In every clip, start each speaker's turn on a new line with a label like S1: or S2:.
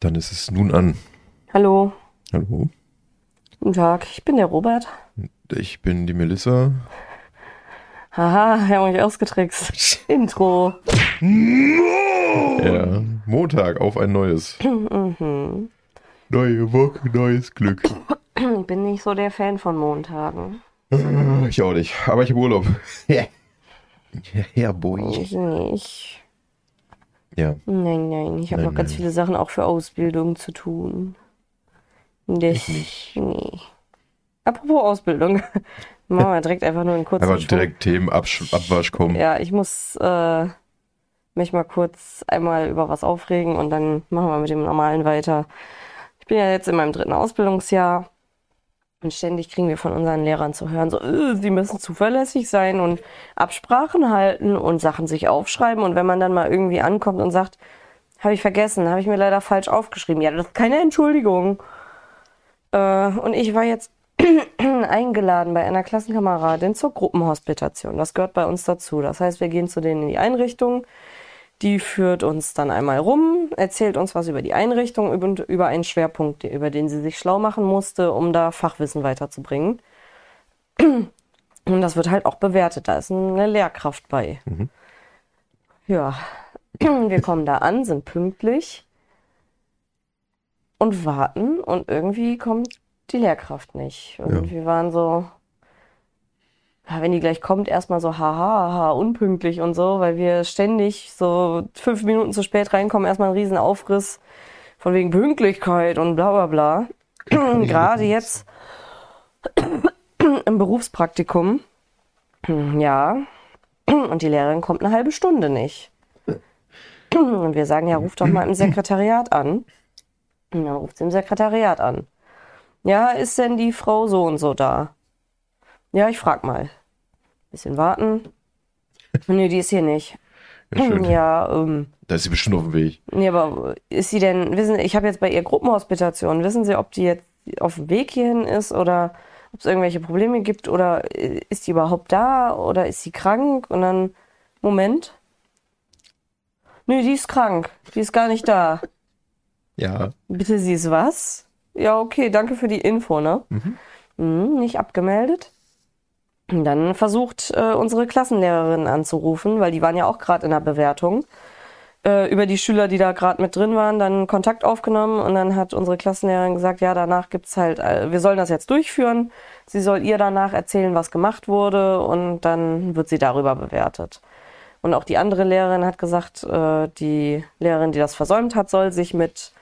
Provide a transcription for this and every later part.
S1: Dann ist es nun an.
S2: Hallo,
S1: Hallo,
S2: guten Tag, ich bin der Robert.
S1: ich bin die Melissa.
S2: Haha, wir haben euch ausgetrickst. Intro.
S1: Ja, Montag auf ein neues. Neue Woche, neues Glück.
S2: Ich bin nicht so der Fan von Montagen.
S1: Ah, Ich auch nicht, aber ich habe Urlaub. Ja, ja, boy.
S2: Ich nicht.
S1: Ja,
S2: Nein, nein, ich habe
S1: Nein,
S2: noch ganz
S1: nein.
S2: viele Sachen auch für Ausbildung zu tun. Das,
S1: Ich nicht.
S2: Nee. Apropos Ausbildung. Machen wir direkt einfach nur einen kurzen
S1: einfach direkt Themenabwasch kommen.
S2: Ja, ich muss äh, mich mal kurz einmal über was aufregen und dann machen wir mit dem Normalen weiter. Ich bin ja jetzt in meinem dritten Ausbildungsjahr und ständig kriegen wir von unseren Lehrern zu hören, so, äh, sie müssen zuverlässig sein und Absprachen halten und Sachen sich aufschreiben. Und wenn man dann mal irgendwie ankommt und sagt, habe ich vergessen, habe ich mir leider falsch aufgeschrieben. Ja, das ist keine Entschuldigung. Äh, und ich war jetzt eingeladen bei einer Klassenkameradin zur Gruppenhospitation. Das gehört bei uns dazu. Das heißt, wir gehen zu denen in die Einrichtung. Die führt uns dann einmal rum, erzählt uns was über die Einrichtung und über einen Schwerpunkt, über den sie sich schlau machen musste, um da Fachwissen weiterzubringen. Und das wird halt auch bewertet. Da ist eine Lehrkraft bei. Ja, wir kommen da an, sind pünktlich und warten und irgendwie kommt die Lehrkraft nicht. Und
S1: Ja.
S2: wir waren so, wenn die gleich kommt, erstmal so haha, haha, unpünktlich und so, weil wir ständig so fünf Minuten zu spät reinkommen, erstmal ein riesen Aufriss von wegen Pünktlichkeit und bla bla bla. Gerade jetzt im Berufspraktikum, ja, und die Lehrerin kommt eine halbe Stunde nicht. Und wir sagen, ja, ruf doch mal im Sekretariat an. Und dann ruft sie im Sekretariat an. Ja, ist denn die Frau so und so da? Ja, ich frag mal. Bisschen warten. Nee, die ist hier nicht.
S1: Ja, schön.
S2: Ja, ähm,
S1: Da ist sie bestimmt auf dem Weg.
S2: nee, aber ist sie denn, wissen ich habe jetzt bei ihr Gruppenhospitation, wissen Sie, ob die jetzt auf dem Weg hierhin ist oder ob es irgendwelche Probleme gibt oder äh, ist die überhaupt da oder ist sie krank? Und dann, Moment. Nee, die ist krank. Die ist gar nicht da.
S1: Ja.
S2: Bitte, sie ist was? Ja, okay, danke für die Info, ne? Mhm, nicht abgemeldet. Dann versucht äh, unsere Klassenlehrerin anzurufen, weil die waren ja auch gerade in der Bewertung. Äh, über die Schüler, die da gerade mit drin waren, dann Kontakt aufgenommen und dann hat unsere Klassenlehrerin gesagt, ja, danach gibt's halt, äh, wir sollen das jetzt durchführen. Sie soll ihr danach erzählen, was gemacht wurde und dann wird sie darüber bewertet. Und auch die andere Lehrerin hat gesagt, äh, die Lehrerin, die das versäumt hat, soll sich mit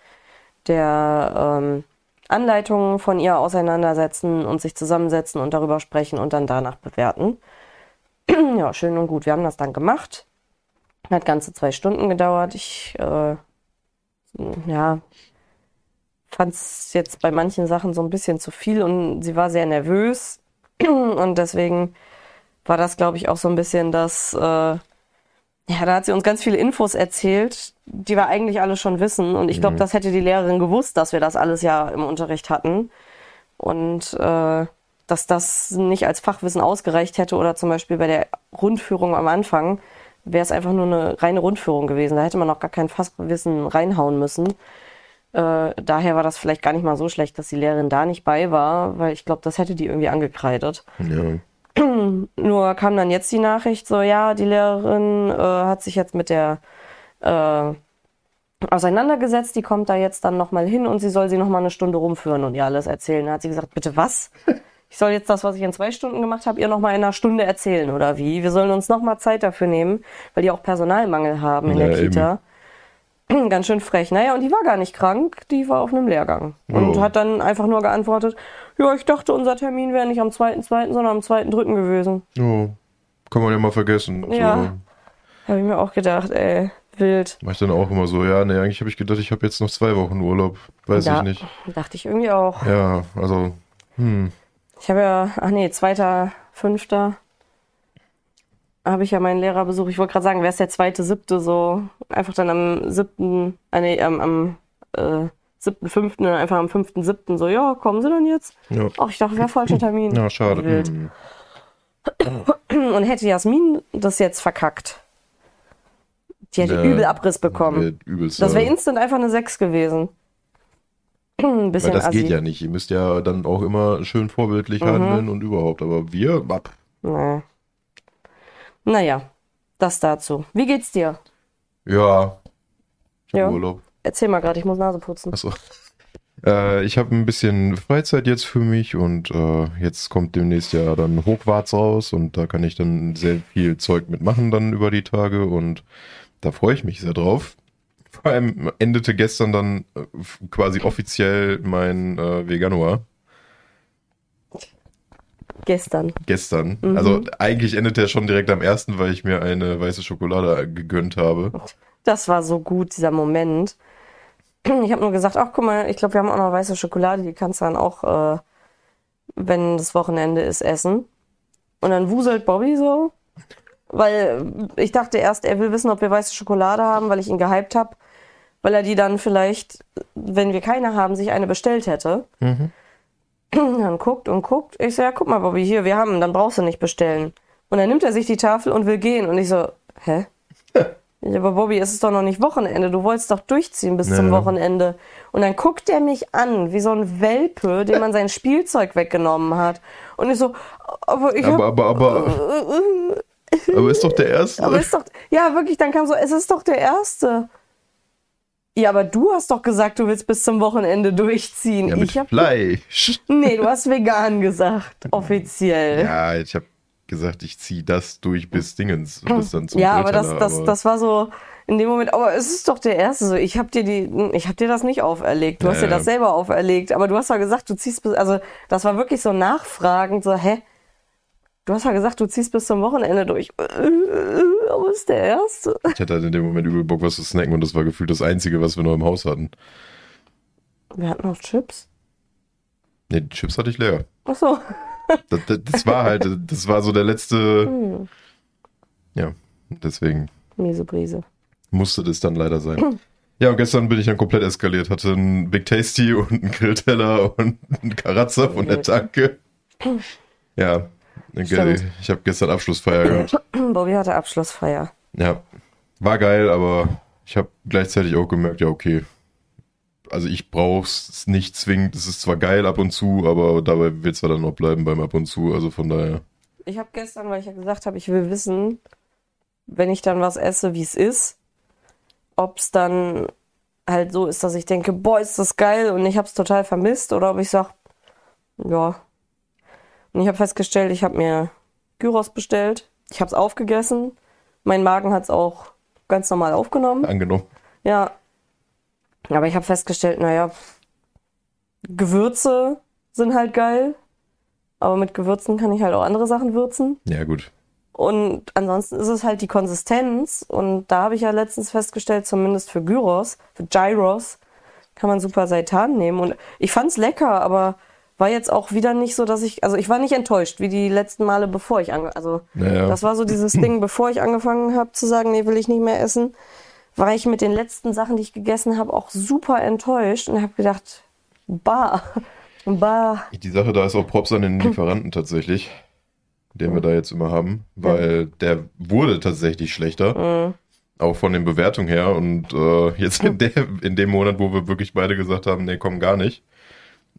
S2: der ähm, Anleitung von ihr auseinandersetzen und sich zusammensetzen und darüber sprechen und dann danach bewerten. ja, schön und gut. Wir haben das dann gemacht. Hat ganze zwei Stunden gedauert. Ich, äh, ja, fand es jetzt bei manchen Sachen so ein bisschen zu viel und sie war sehr nervös. und deswegen war das, glaube ich, auch so ein bisschen das, äh, ja, da hat sie uns ganz viele Infos erzählt, die wir eigentlich alle schon wissen. Und ich glaube, das hätte die Lehrerin gewusst, dass wir das alles ja im Unterricht hatten. Und äh, dass das nicht als Fachwissen ausgereicht hätte oder zum Beispiel bei der Rundführung am Anfang wäre es einfach nur eine reine Rundführung gewesen. Da hätte man noch gar kein Fachwissen reinhauen müssen. Äh, daher war das vielleicht gar nicht mal so schlecht, dass die Lehrerin da nicht bei war, weil ich glaube, das hätte die irgendwie angekreidet.
S1: Ja.
S2: Nur kam dann jetzt die Nachricht, so ja, die Lehrerin äh, hat sich jetzt mit der äh, auseinandergesetzt, die kommt da jetzt dann nochmal hin und sie soll sie nochmal eine Stunde rumführen und ihr alles erzählen. Da hat sie gesagt, bitte was? Ich soll jetzt das, was ich in zwei Stunden gemacht habe, ihr nochmal in einer Stunde erzählen oder wie? Wir sollen uns nochmal Zeit dafür nehmen, weil die auch Personalmangel haben in
S1: Ja,
S2: der
S1: eben.
S2: Ganz schön frech. Naja, und die war gar nicht krank, die war auf einem Lehrgang. Und
S1: Oh.
S2: hat dann einfach nur geantwortet, ja, ich dachte, unser Termin wäre nicht am 2.2., sondern am 2.3. gewesen.
S1: Oh, kann man ja mal vergessen.
S2: Ja.
S1: So.
S2: Habe ich mir auch gedacht, ey, wild.
S1: Mach ich dann auch immer so, ja, nee, eigentlich habe ich gedacht, ich habe jetzt noch zwei Wochen Urlaub. Weiß
S2: ja,
S1: ich nicht.
S2: dachte ich irgendwie auch.
S1: Ja, also, hm.
S2: Ich habe ja, ach nee, zweiter, fünfter habe ich ja meinen Lehrerbesuch. Ich wollte gerade sagen, wer ist der zweite, siebte so? Einfach dann am siebten, äh, nee, am, am äh, siebten, fünften, dann einfach am fünften, siebten so, ja, kommen Sie dann jetzt?
S1: Ja.
S2: Ach, ich dachte, wäre falscher Termin.
S1: Ja, schade.
S2: Wild.
S1: Hm.
S2: Und hätte Jasmin das jetzt verkackt, die hätte
S1: Ja,
S2: übel Abriss bekommen.
S1: Übelst
S2: Das wäre
S1: sauer.
S2: instant einfach eine 6 gewesen. ein
S1: Weil
S2: bisschen
S1: das
S2: assi.
S1: geht ja nicht. Ihr müsst ja dann auch immer schön vorbildlich
S2: Mhm.
S1: handeln und überhaupt. Aber wir, ab.
S2: Nee. Naja, das dazu. Wie geht's dir?
S1: ja. Ich hab
S2: Ja.
S1: Urlaub.
S2: Erzähl mal gerade, ich muss Nase putzen.
S1: Achso. Äh, ich habe ein bisschen Freizeit jetzt für mich und äh, jetzt kommt demnächst ja dann Hochwarts raus und da kann ich dann sehr viel Zeug mitmachen dann über die Tage und da freue ich mich sehr drauf. Vor allem endete gestern dann äh, quasi offiziell mein äh, Veganuar.
S2: Gestern.
S1: Gestern.
S2: Mhm.
S1: Also eigentlich endet der schon direkt am ersten, weil ich mir eine weiße Schokolade gegönnt habe.
S2: Das war so gut, dieser Moment. Ich habe nur gesagt, ach guck mal, ich glaube, wir haben auch noch weiße Schokolade, die kannst du dann auch, äh, wenn das Wochenende ist, essen. Und dann wuselt Bobby so, weil ich dachte erst, er will wissen, ob wir weiße Schokolade haben, weil ich ihn gehypt habe, weil er die dann vielleicht, wenn wir keine haben, sich eine bestellt hätte.
S1: Mhm.
S2: Dann guckt und guckt. Ich so, ja, guck mal, Bobby, hier, wir haben, dann brauchst du nicht bestellen. Und dann nimmt er sich die Tafel und will gehen. Und ich so, hä? Ja, aber Bobby, es ist doch noch nicht Wochenende. Du wolltest doch durchziehen bis zum
S1: Ja.
S2: Wochenende. Und dann guckt er mich an, wie so ein Welpe, dem man sein Spielzeug weggenommen hat. Und ich so, aber ich
S1: Aber,
S2: hab,
S1: aber, aber, aber ist doch der erste.
S2: aber ist doch, ja, wirklich, dann kam so, es ist doch der Erste. Ja, aber du hast doch gesagt, du willst bis zum Wochenende durchziehen.
S1: ja, mit
S2: ich hab,
S1: Fleisch.
S2: nee, du hast vegan gesagt, offiziell.
S1: Ja, ich habe gesagt, ich ziehe das durch bis Dingens, bis dann zum
S2: Ja, aber das, das, das war so in dem Moment, aber es ist doch der erste so. Ich habe dir die, ich habe dir das nicht auferlegt. Du hast
S1: Ja,
S2: dir das selber auferlegt. Aber du hast ja gesagt, du ziehst bis, also das war wirklich so nachfragend, so, hä? Du hast ja gesagt, du ziehst bis zum Wochenende durch. Aber ist der erste.
S1: Ich hatte halt in dem Moment übel Bock, was zu snacken und das war gefühlt das Einzige, was wir noch im Haus hatten.
S2: Wir hatten noch Chips.
S1: Ne, die Chips hatte ich leer.
S2: Ach so.
S1: Das, das, das war halt, das war so der letzte,
S2: Hm,
S1: ja, deswegen
S2: miese Brise.
S1: musste das dann leider sein. Ja, und gestern bin ich dann komplett eskaliert, hatte einen Big Tasty und einen Grillteller und einen Karazza von der Tanke. Ja,
S2: Stimmt.
S1: ich habe gestern Abschlussfeier gehabt.
S2: Bobby hatte Abschlussfeier.
S1: Ja, war geil, aber ich habe gleichzeitig auch gemerkt, ja, okay. Also ich brauch's nicht zwingend. Es ist zwar geil ab und zu, aber dabei wird's zwar dann noch bleiben beim ab und zu. Also von daher.
S2: Ich habe gestern, weil ich ja gesagt habe, ich will wissen, wenn ich dann was esse, wie es ist, ob es dann halt so ist, dass ich denke, boah, ist das geil und ich habe es total vermisst oder ob ich sage, ja. Und ich habe festgestellt, ich habe mir Gyros bestellt, ich habe es aufgegessen, mein Magen hat es auch ganz normal aufgenommen.
S1: Angenommen.
S2: Ja. Aber ich habe festgestellt, naja, Gewürze sind halt geil. Aber mit Gewürzen kann ich halt auch andere Sachen würzen.
S1: Ja, gut.
S2: Und ansonsten ist es halt die Konsistenz. Und da habe ich ja letztens festgestellt, zumindest für Gyros, für Gyros, kann man super Seitan nehmen. Und ich fand's lecker, aber war jetzt auch wieder nicht so, dass ich, also ich war nicht enttäuscht, wie die letzten Male, bevor ich ange, also
S1: Naja.
S2: das war so dieses Ding, bevor ich angefangen habe zu sagen, nee, will ich nicht mehr essen, war ich mit den letzten Sachen, die ich gegessen habe, auch super enttäuscht und habe gedacht, bah, bah.
S1: Die Sache da ist auch Props an den Lieferanten tatsächlich, den wir da jetzt immer haben, weil der wurde tatsächlich schlechter.
S2: Mhm.
S1: Auch von den Bewertungen her. Und äh, jetzt in, der, in dem Monat, wo wir wirklich beide gesagt haben, nee, komm gar nicht,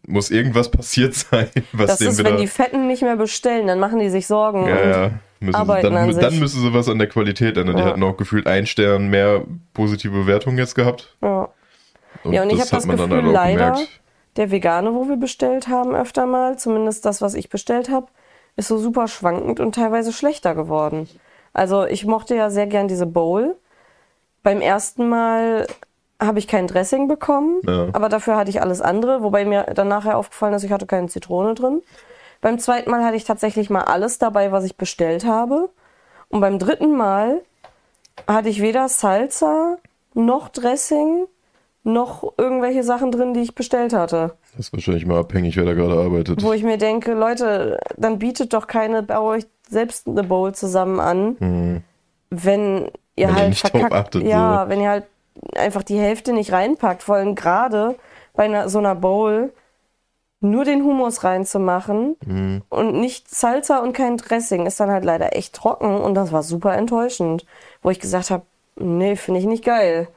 S1: muss irgendwas passiert sein, was
S2: Das
S1: dem
S2: ist,
S1: wieder.
S2: wenn die Fetten nicht mehr bestellen, dann machen die sich Sorgen.
S1: ja,
S2: und
S1: ja. Müssen sie,
S2: arbeiten an
S1: dann,
S2: sich.
S1: dann müssen sie was an der Qualität ändern. Die
S2: Ja.
S1: hatten auch gefühlt ein Stern mehr positive Bewertungen jetzt gehabt.
S2: Ja. Ja, und ich habe das Gefühl, leider, der Vegane, wo wir bestellt haben, öfter mal, zumindest das, was ich bestellt habe, ist so super schwankend und teilweise schlechter geworden. Also ich mochte ja sehr gern diese Bowl. Beim ersten Mal habe ich kein Dressing bekommen,
S1: Ja.
S2: aber dafür hatte ich alles andere, wobei mir dann nachher aufgefallen ist, ich hatte keine Zitrone drin. Beim zweiten Mal hatte ich tatsächlich mal alles dabei, was ich bestellt habe. Und beim dritten Mal hatte ich weder Salsa noch Dressing noch irgendwelche Sachen drin, die ich bestellt hatte.
S1: Das ist wahrscheinlich mal abhängig, wer da gerade arbeitet.
S2: Wo ich mir denke, Leute, dann bietet doch keine bei euch selbst eine Bowl zusammen an,
S1: Hm.
S2: wenn ihr
S1: Wenn ihr
S2: halt
S1: nicht drauf
S2: verkackt.
S1: achtet,
S2: ja,
S1: so.
S2: wenn ihr halt einfach die Hälfte nicht reinpackt, vor allem gerade bei einer, so einer Bowl nur den Hummus reinzumachen
S1: Hm.
S2: und nicht Salsa und kein Dressing ist dann halt leider echt trocken und das war super enttäuschend, wo ich gesagt habe, nee, finde ich nicht geil.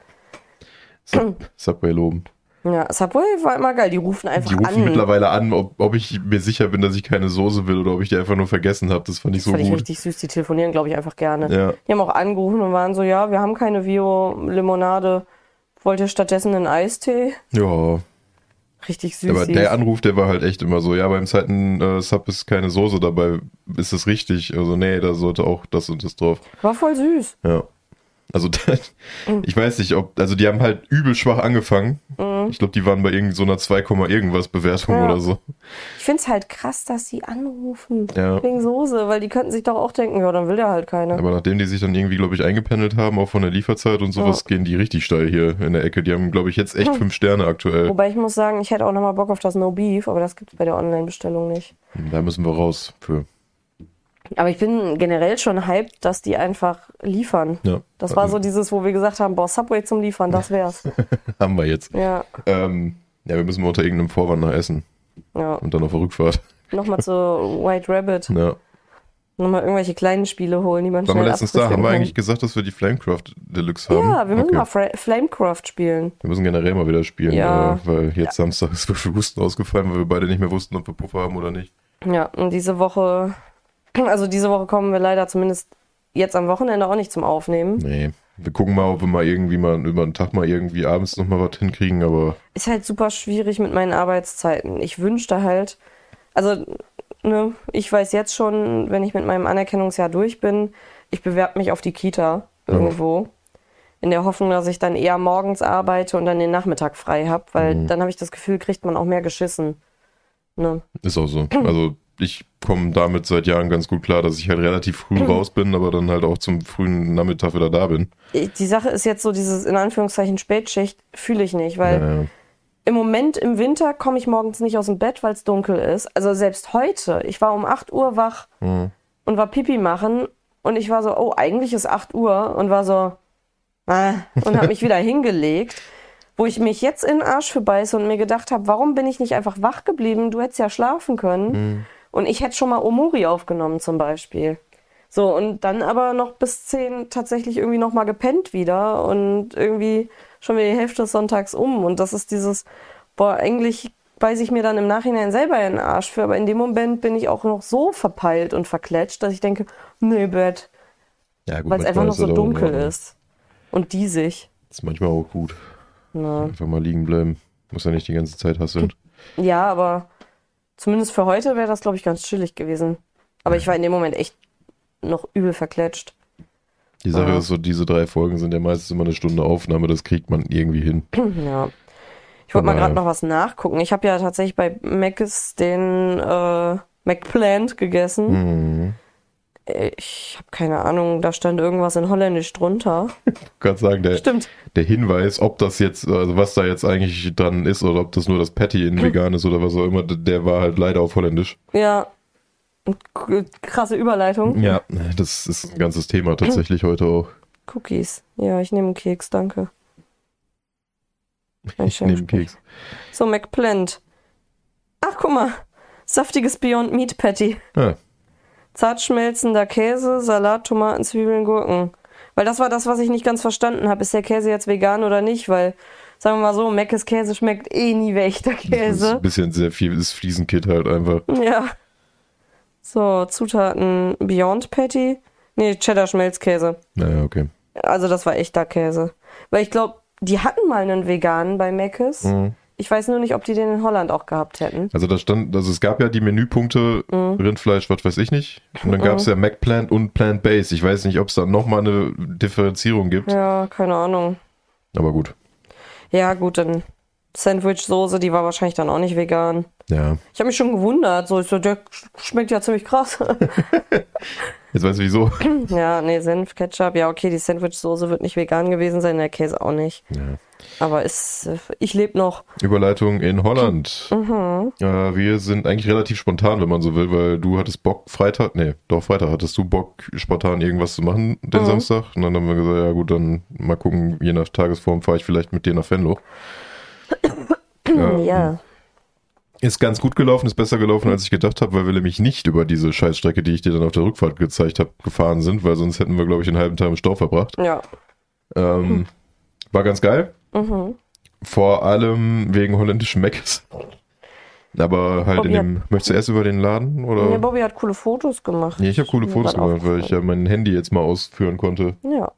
S1: Sub Subway loben.
S2: Ja, Subway war immer geil. Die rufen einfach
S1: Die rufen
S2: an.
S1: mittlerweile an, ob, ob ich mir sicher bin, dass ich keine Soße will oder ob ich die einfach nur vergessen habe. Das fand ich
S2: das
S1: so
S2: fand ich
S1: gut.
S2: richtig süß. Die telefonieren, glaube ich, einfach gerne.
S1: Ja.
S2: Die haben auch angerufen und waren so, ja, wir haben keine Vio-Limonade. Wollt ihr stattdessen einen Eistee?
S1: Ja,
S2: Richtig süß.
S1: aber der Anruf, der war halt echt immer so, ja, beim zweiten äh, Sub ist keine Soße dabei. Ist das richtig? Also, nee, da sollte auch das und das drauf.
S2: war voll süß.
S1: Ja. Also,
S2: Mhm.
S1: ich weiß nicht, ob, also die haben halt übel schwach angefangen. Ich glaube, die waren bei irgend so einer 2, irgendwas Bewertung
S2: Mhm. Ja.
S1: oder so.
S2: Ich finde es halt krass, dass sie anrufen.
S1: Ja.
S2: Wegen Soße, weil die könnten sich doch auch denken, ja, dann will der halt keine.
S1: Aber nachdem die sich dann irgendwie, glaube ich, eingependelt haben, auch von der Lieferzeit und sowas, gehen die richtig steil hier in der Ecke. Die haben, glaube ich, jetzt echt fünf Sterne aktuell.
S2: Wobei ich muss sagen, ich hätte auch nochmal Bock auf das No Beef, aber das gibt es bei der Online-Bestellung nicht.
S1: Da müssen wir raus für.
S2: Aber ich bin generell schon hyped, dass die einfach liefern.
S1: Ja.
S2: Das war so dieses, wo wir gesagt haben, boah, Subway zum Liefern, das wär's.
S1: Haben wir jetzt.
S2: Ja,
S1: Ähm, ja, wir müssen mal unter irgendeinem Vorwand nach Essen
S2: ja.
S1: und dann auf der Rückfahrt.
S2: Nochmal zu White Rabbit.
S1: Ja.
S2: Nochmal irgendwelche kleinen Spiele holen, die man
S1: Waren wir
S2: schnell
S1: letztens da? Haben wir
S2: kann.
S1: eigentlich gesagt, dass wir die Flamecraft Deluxe haben?
S2: Ja, wir müssen
S1: Okay.
S2: mal Fra Flamecraft spielen.
S1: Wir müssen generell mal wieder spielen,
S2: Ja.
S1: äh, weil jetzt Samstag ist für Husten ausgefallen, weil wir beide nicht mehr wussten, ob wir Puffer haben oder nicht.
S2: Ja, und diese Woche, also diese Woche kommen wir leider zumindest jetzt am Wochenende auch nicht zum Aufnehmen.
S1: Nee. Wir gucken mal, ob wir mal irgendwie mal über den Tag mal irgendwie abends noch mal was hinkriegen, aber
S2: Ist halt super schwierig mit meinen Arbeitszeiten. Ich wünschte halt, also, ne, ich weiß jetzt schon, wenn ich mit meinem Anerkennungsjahr durch bin, ich bewerbe mich auf die Kita irgendwo. In der Hoffnung, dass ich dann eher morgens arbeite und dann den Nachmittag frei habe, weil
S1: Mhm.
S2: dann habe ich das Gefühl, kriegt man auch mehr geschissen. Ne?
S1: ist auch so. Also ich komme damit seit Jahren ganz gut klar, dass ich halt relativ früh raus bin, aber dann halt auch zum frühen Nachmittag wieder da bin.
S2: Die Sache ist jetzt so, dieses in Anführungszeichen Spätschicht fühle ich nicht, weil
S1: Ja, ja.
S2: im Moment im Winter komme ich morgens nicht aus dem Bett, weil es dunkel ist. Also selbst heute, ich war um 8 Uhr wach
S1: Mhm.
S2: und war Pipi machen und ich war so, oh, eigentlich ist 8 Uhr und war so, ah, und habe mich wieder hingelegt. Wo ich mich jetzt in den Arsch für beiße und mir gedacht habe, warum bin ich nicht einfach wach geblieben? Du hättest ja schlafen können.
S1: Mhm.
S2: Und ich hätte schon mal Omori aufgenommen zum Beispiel. So, und dann aber noch bis 10 tatsächlich irgendwie noch mal gepennt wieder und irgendwie schon wieder die Hälfte des Sonntags um. Und das ist dieses, boah, eigentlich beiße ich mir dann im Nachhinein selber in den Arsch für, aber in dem Moment bin ich auch noch so verpeilt und verkletscht, dass ich denke, nee, Bett,
S1: ja gut,
S2: weil es einfach noch so
S1: auch
S2: dunkel
S1: Ordnung.
S2: ist. Und diesig.
S1: Ist manchmal auch gut.
S2: Na.
S1: Einfach mal liegen bleiben. Muss ja nicht die ganze Zeit hasseln.
S2: Ja, aber zumindest für heute wäre das, glaube ich, ganz chillig gewesen. Aber ich war in dem Moment echt noch übel verkletscht.
S1: Die Sache
S2: Ja.
S1: ist so, diese drei Folgen sind ja meistens immer eine Stunde Aufnahme, das kriegt man irgendwie hin.
S2: Ja. Ich wollte mal gerade noch was nachgucken. Ich habe ja tatsächlich bei Mc's den äh, McPlant gegessen.
S1: Mhm.
S2: Äh, Ich habe keine Ahnung, da stand irgendwas in Holländisch drunter.
S1: Ich kann sagen, der,
S2: Stimmt.
S1: der Hinweis, ob das jetzt, also was da jetzt eigentlich dran ist oder ob das nur das Patty in vegan ist oder was auch immer, der war halt leider auf Holländisch.
S2: Ja. Krasse Überleitung.
S1: Ja, das ist ein ganzes Thema tatsächlich heute auch.
S2: Cookies. Ja, ich nehme einen Keks, danke. Ein
S1: Ich nehme
S2: Schenk-
S1: Keks.
S2: So, McPlant. Ach, guck mal. Saftiges Beyond Meat Patty.
S1: Ah,
S2: Zart schmelzender Käse, Salat, Tomaten, Zwiebeln, Gurken. Weil das war das, was ich nicht ganz verstanden habe. Ist der Käse jetzt vegan oder nicht? Weil, sagen wir mal so, Meckes Käse schmeckt eh nie wie echter
S1: das ist
S2: Käse.
S1: ein bisschen sehr viel, das Fliesenkit halt einfach.
S2: Ja. So, Zutaten Beyond Patty. Nee, Cheddar Schmelzkäse.
S1: Naja, okay.
S2: Also das war echter Käse. Weil ich glaube, die hatten mal einen veganen bei Meckes.
S1: Mhm.
S2: Ich weiß nur nicht, ob die den in Holland auch gehabt hätten.
S1: Also da stand, also es gab ja die Menüpunkte
S2: Mhm.
S1: Rindfleisch, was weiß ich nicht. Und dann gab es ja McPlant und Plant-Based. Ich weiß nicht, ob es da nochmal eine Differenzierung gibt.
S2: Ja, keine Ahnung.
S1: Aber gut.
S2: Ja, gut, dann Sandwich-Soße, die war wahrscheinlich dann auch nicht vegan.
S1: Ja.
S2: Ich habe mich schon gewundert, so, so, der sch- schmeckt ja ziemlich krass.
S1: Jetzt weißt du wieso.
S2: ja, nee, Senf, Ketchup, ja, okay, die Sandwich-Soße wird nicht vegan gewesen sein, der Käse auch nicht.
S1: Ja.
S2: Aber ist, äh, ich lebe noch.
S1: Überleitung in Holland.
S2: Mhm.
S1: Äh, wir sind eigentlich relativ spontan, wenn man so will, weil du hattest Bock Freitag, nee, doch Freitag hattest du Bock spontan irgendwas zu machen den
S2: Mhm.
S1: Samstag. Und dann haben wir gesagt, ja gut, dann mal gucken, je nach Tagesform fahre ich vielleicht mit dir nach Venlo.
S2: Ja.
S1: Ist ganz gut gelaufen, ist besser gelaufen, als ich gedacht habe, weil wir nämlich nicht über diese Scheißstrecke, die ich dir dann auf der Rückfahrt gezeigt habe, gefahren sind, weil sonst hätten wir, glaube ich, einen halben Tag im Stau verbracht.
S2: Ja.
S1: Ähm, War ganz geil.
S2: Mhm.
S1: Vor allem wegen holländischen Meckes. Aber halt
S2: Bobby
S1: in dem. Möchtest du erst über den Laden oder?
S2: Ja, Bobby hat coole Fotos gemacht.
S1: Nee, ich habe coole Fotos gemacht, weil ich ja mein Handy jetzt mal ausführen konnte.
S2: Ja.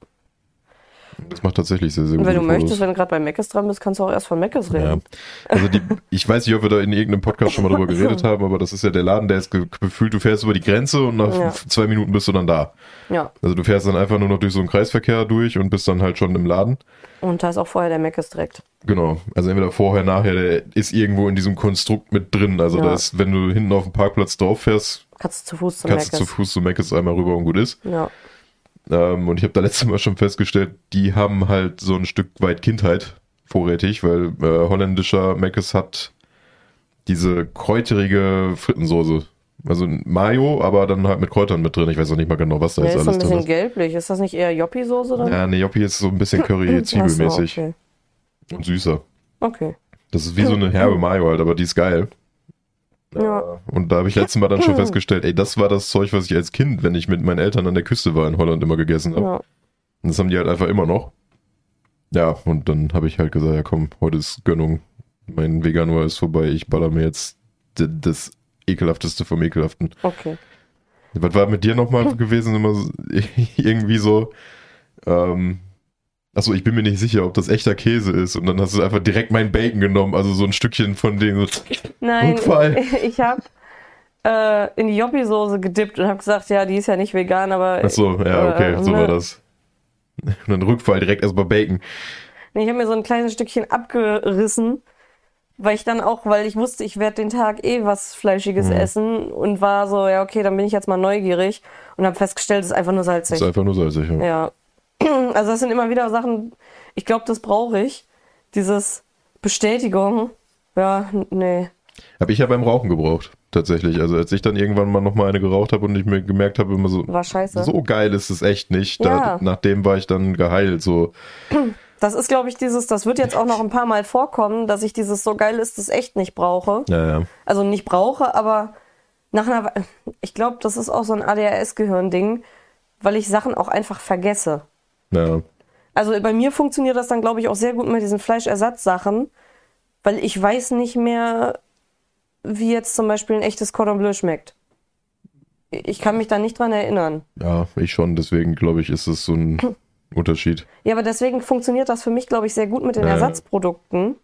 S1: Das macht tatsächlich sehr, sehr
S2: Und
S1: gute
S2: wenn du
S1: Fotos.
S2: möchtest, wenn du gerade bei Meckes dran bist, kannst du auch erst von Meckes
S1: Ja.
S2: reden.
S1: Also die, ich weiß nicht, ob wir da in irgendeinem Podcast schon mal drüber geredet haben, aber das ist ja der Laden, der ist ge- gefühlt, du fährst über die Grenze und nach
S2: Ja.
S1: zwei Minuten bist du dann da.
S2: Ja.
S1: Also du fährst dann einfach nur noch durch so einen Kreisverkehr durch und bist dann halt schon im Laden.
S2: Und da ist auch vorher der Meckes direkt.
S1: Genau. Also entweder vorher, nachher, der ist irgendwo in diesem Konstrukt mit drin. Also
S2: Ja.
S1: da ist, wenn du hinten auf dem Parkplatz drauf fährst,
S2: Kannst du zu Fuß zum
S1: kannst du
S2: Meckes.
S1: zu Fuß Meckes einmal rüber und gut ist.
S2: Ja.
S1: Ähm, und ich habe da letztes Mal schon festgestellt, die haben halt so ein Stück weit Kindheit vorrätig, weil äh, holländischer Meckes hat diese kräuterige Frittensoße. Also ein Mayo, aber dann halt mit Kräutern mit drin. Ich weiß auch nicht mal genau, was da
S2: Der
S1: jetzt
S2: ist so ein bisschen
S1: ist.
S2: gelblich. Ist das nicht eher Joppi-Soße?
S1: Ja, nee, Joppi ist so ein bisschen Curry-Zwiebelmäßig
S2: okay.
S1: und süßer.
S2: okay.
S1: Das ist wie so eine herbe Mayo halt, aber die ist geil.
S2: Ja.
S1: Und da habe ich letztes Mal dann schon festgestellt, ey, das war das Zeug, was ich als Kind, wenn ich mit meinen Eltern an der Küste war in Holland, immer gegessen habe.
S2: Ja.
S1: Und das haben die halt einfach immer noch. Ja, und dann habe ich halt gesagt, ja komm, heute ist Gönnung. Mein Veganuar ist vorbei, ich baller mir jetzt das ekelhafteste vom ekelhaften.
S2: Okay.
S1: Was war mit dir nochmal gewesen? Immer so, irgendwie so, ähm, achso, ich bin mir nicht sicher, ob das echter Käse ist. Und dann hast du einfach direkt mein Bacon genommen, also so ein Stückchen von dem. So,
S2: Nein,
S1: Rückfall.
S2: ich habe äh, in die Joppi-Soße gedippt und habe gesagt, ja, die ist ja nicht vegan, aber
S1: achso, ja, okay,
S2: Äh,
S1: so
S2: ne.
S1: war das. Und dann Rückfall direkt erstmal Bacon.
S2: Nee, ich habe mir so ein kleines Stückchen abgerissen, weil ich dann auch, weil ich wusste, ich werde den Tag eh was Fleischiges
S1: Mhm.
S2: essen und war so, ja, okay, dann bin ich jetzt mal neugierig und habe festgestellt, es ist einfach nur salzig.
S1: ist einfach nur salzig. Ja.
S2: Ja. Also das sind immer wieder Sachen, ich glaube, das brauche ich. Dieses Bestätigung. Ja, nee.
S1: Habe ich ja beim Rauchen gebraucht, tatsächlich. Also als ich dann irgendwann mal nochmal eine geraucht habe und ich mir gemerkt habe, immer so,
S2: War scheiße.
S1: so geil ist es echt nicht.
S2: Ja.
S1: Da, nachdem war ich dann geheilt. So,
S2: Das ist, glaube ich, dieses, das wird jetzt auch noch ein paar Mal vorkommen, dass ich dieses so geil ist, das echt nicht brauche.
S1: ja, ja.
S2: Also nicht brauche, aber nach einer Wei- ich glaube, das ist auch so ein ADHS-Gehirn-Ding, weil ich Sachen auch einfach vergesse.
S1: Ja.
S2: Also bei mir funktioniert das dann, glaube ich, auch sehr gut mit diesen Fleischersatzsachen, weil ich weiß nicht mehr, wie jetzt zum Beispiel ein echtes Cordon Bleu schmeckt. Ich kann mich da nicht dran erinnern.
S1: Ja, ich schon. Deswegen glaube ich, ist es so ein Unterschied.
S2: Ja, aber deswegen funktioniert das für mich, glaube ich, sehr gut mit den
S1: Ja.
S2: Ersatzprodukten.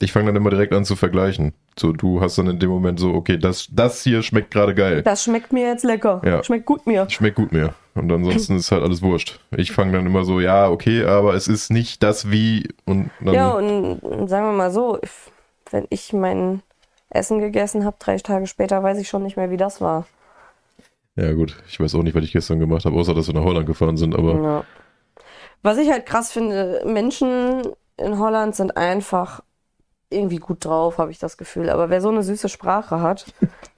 S1: Ich fange dann immer direkt an zu vergleichen. So, du hast dann in dem Moment so, okay, das, das hier schmeckt gerade geil.
S2: Das schmeckt mir jetzt lecker.
S1: Ja.
S2: Schmeckt gut mir.
S1: Schmeckt gut mir. Und ansonsten ist halt alles wurscht. Ich fange dann immer so, ja, okay, aber es ist nicht das wie und dann.
S2: Ja, und, sagen wir mal so, wenn ich mein Essen gegessen habe, drei Tage später weiß ich schon nicht mehr, wie das war.
S1: Ja, gut. Ich weiß auch nicht, was ich gestern gemacht habe, außer dass wir nach Holland gefahren sind, aber
S2: Ja. Was ich halt krass finde, Menschen in Holland sind einfach irgendwie gut drauf, habe ich das Gefühl. Aber wer so eine süße Sprache hat,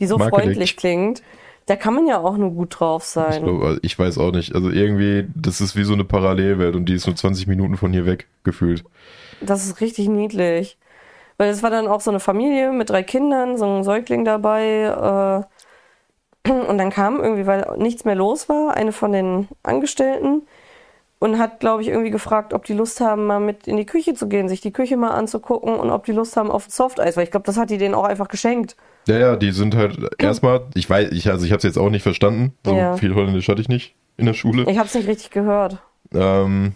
S2: die so freundlich klingt, da kann man ja auch nur gut drauf
S1: ich,
S2: sein.
S1: glaub, also ich weiß auch nicht. Also irgendwie, das ist wie so eine Parallelwelt und die ist nur 20 Minuten von hier weg, gefühlt.
S2: Das ist richtig niedlich. Weil es war dann auch so eine Familie mit drei Kindern, so ein Säugling dabei. Äh, und dann kam irgendwie, weil nichts mehr los war, eine von den Angestellten und hat, glaube ich, irgendwie gefragt, ob die Lust haben, mal mit in die Küche zu gehen, sich die Küche mal anzugucken und ob die Lust haben auf Softeis, weil ich glaube, das hat die denen auch einfach geschenkt.
S1: Ja, ja, die sind halt erstmal, ich weiß, ich, also ich habe es jetzt auch nicht verstanden. So
S2: Ja.
S1: viel Holländisch hatte ich nicht in der Schule.
S2: Ich habe es nicht richtig gehört.
S1: Ähm,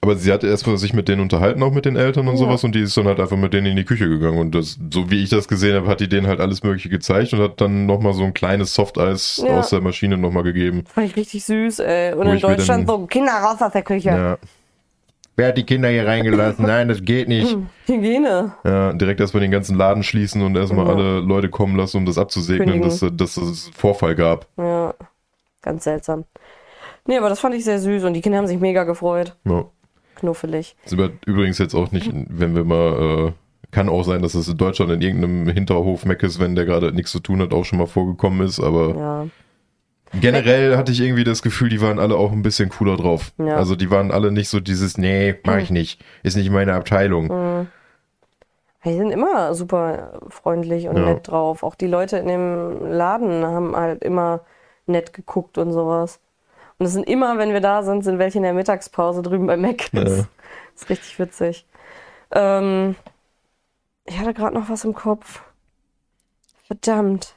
S1: aber sie hat erstmal sich mit denen unterhalten, auch mit den Eltern und
S2: Ja.
S1: sowas, und die ist dann halt einfach mit denen in die Küche gegangen. Und das, so wie ich das gesehen habe, hat die denen halt alles Mögliche gezeigt und hat dann nochmal so ein kleines Softeis
S2: Ja.
S1: aus der Maschine nochmal gegeben.
S2: Fand ich richtig süß, ey. Und
S1: Wo
S2: in Deutschland
S1: dann-
S2: so, Kinder raus aus der Küche.
S1: Ja. Wer hat die Kinder hier reingelassen? Nein, das geht nicht.
S2: Hygiene.
S1: Ja, direkt erstmal den ganzen Laden schließen und erstmal
S2: Ja.
S1: alle Leute kommen lassen, um das abzusegnen, dass, dass es Vorfall gab.
S2: Ja, ganz seltsam. Nee, aber das fand ich sehr süß und die Kinder haben sich mega gefreut.
S1: Ja.
S2: Knuffelig.
S1: Ist über, übrigens jetzt auch nicht, wenn wir mal, äh, kann auch sein, dass es in Deutschland in irgendeinem Hinterhof Meckes, wenn der gerade nichts zu tun hat, auch schon mal vorgekommen ist, aber
S2: Ja.
S1: generell hatte ich irgendwie das Gefühl, die waren alle auch ein bisschen cooler drauf.
S2: Ja.
S1: Also die waren alle nicht so dieses, nee, mach ich nicht, ist nicht meine Abteilung.
S2: Die sind immer super freundlich und
S1: Ja.
S2: nett drauf. Auch die Leute in dem Laden haben halt immer nett geguckt und sowas. Und es sind immer, wenn wir da sind, sind welche in der Mittagspause drüben bei Mac. Das
S1: Ja.
S2: ist richtig witzig. Ähm, ich hatte gerade noch was im Kopf. Verdammt.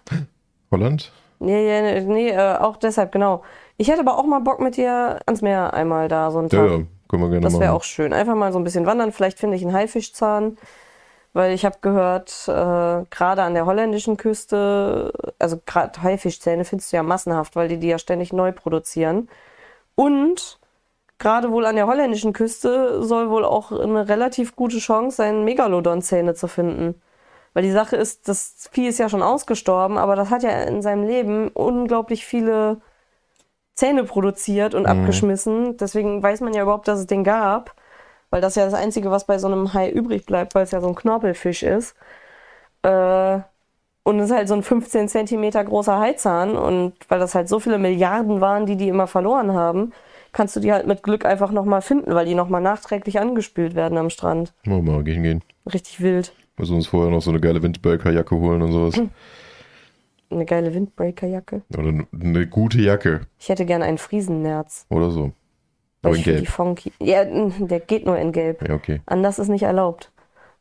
S1: Holland?
S2: Nee, nee, nee äh, auch deshalb, genau. Ich hätte aber auch mal Bock mit dir ans Meer einmal da, so einen
S1: Ja,
S2: Tag.
S1: ja, können wir gerne
S2: Das
S1: machen.
S2: wäre auch schön. Einfach mal so ein bisschen wandern. Vielleicht finde ich einen Haifischzahn. Weil ich habe gehört, äh, gerade an der holländischen Küste, also gerade Haifischzähne findest du ja massenhaft, weil die die ja ständig neu produzieren. Und gerade wohl an der holländischen Küste soll wohl auch eine relativ gute Chance sein, Megalodon-Zähne zu finden. Weil die Sache ist, das Vieh ist ja schon ausgestorben, aber das hat ja in seinem Leben unglaublich viele Zähne produziert und abgeschmissen. Deswegen weiß man ja überhaupt, dass es den gab. Weil das ja das Einzige, was bei so einem Hai übrig bleibt, weil es ja so ein Knorpelfisch ist. Äh, und es ist halt so ein 15 Zentimeter großer Haizahn. Und weil das halt so viele Milliarden waren, die die immer verloren haben, kannst du die halt mit Glück einfach nochmal finden, weil die nochmal nachträglich angespült werden am Strand.
S1: Mal, mal gehen gehen.
S2: Richtig wild.
S1: Müssen uns vorher noch so eine geile Windbreaker-Jacke holen und sowas.
S2: Eine geile Windbreaker-Jacke.
S1: Oder eine- gute Jacke.
S2: Ich hätte gerne einen Friesennerz.
S1: Oder so. Aber in Gelb.
S2: die funky. Ja, der geht nur in Gelb.
S1: Ja, okay.
S2: Anders ist nicht erlaubt.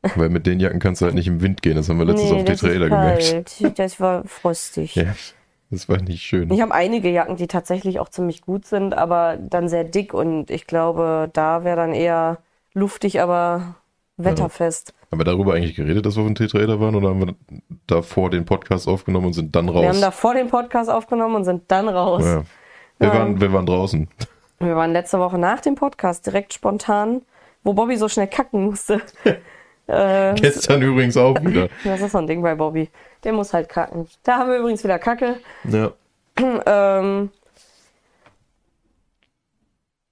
S1: Weil mit den Jacken kannst du halt nicht im Wind gehen. Das haben wir letztens auf
S2: das ist
S1: Tetraeder gemerkt.
S2: Das war frostig.
S1: Ja, das war nicht schön.
S2: Ich habe einige Jacken, die tatsächlich auch ziemlich gut sind, aber dann sehr dick und ich glaube, da wäre dann eher luftig, aber wetterfest.
S1: Haben wir darüber eigentlich geredet, dass wir auf dem Tetraeder waren? Oder haben wir davor den Podcast aufgenommen und sind dann raus?
S2: Wir haben da vor den Podcast aufgenommen und sind dann raus.
S1: ja. wir,
S2: Ja.
S1: waren, wir waren draußen.
S2: Wir waren letzte Woche nach dem Podcast direkt spontan, wo Bobby so schnell kacken musste. äh,
S1: Gestern übrigens auch wieder.
S2: das ist so ein Ding bei Bobby. Der muss halt kacken. Da haben wir übrigens wieder Kacke.
S1: Ja.
S2: ähm,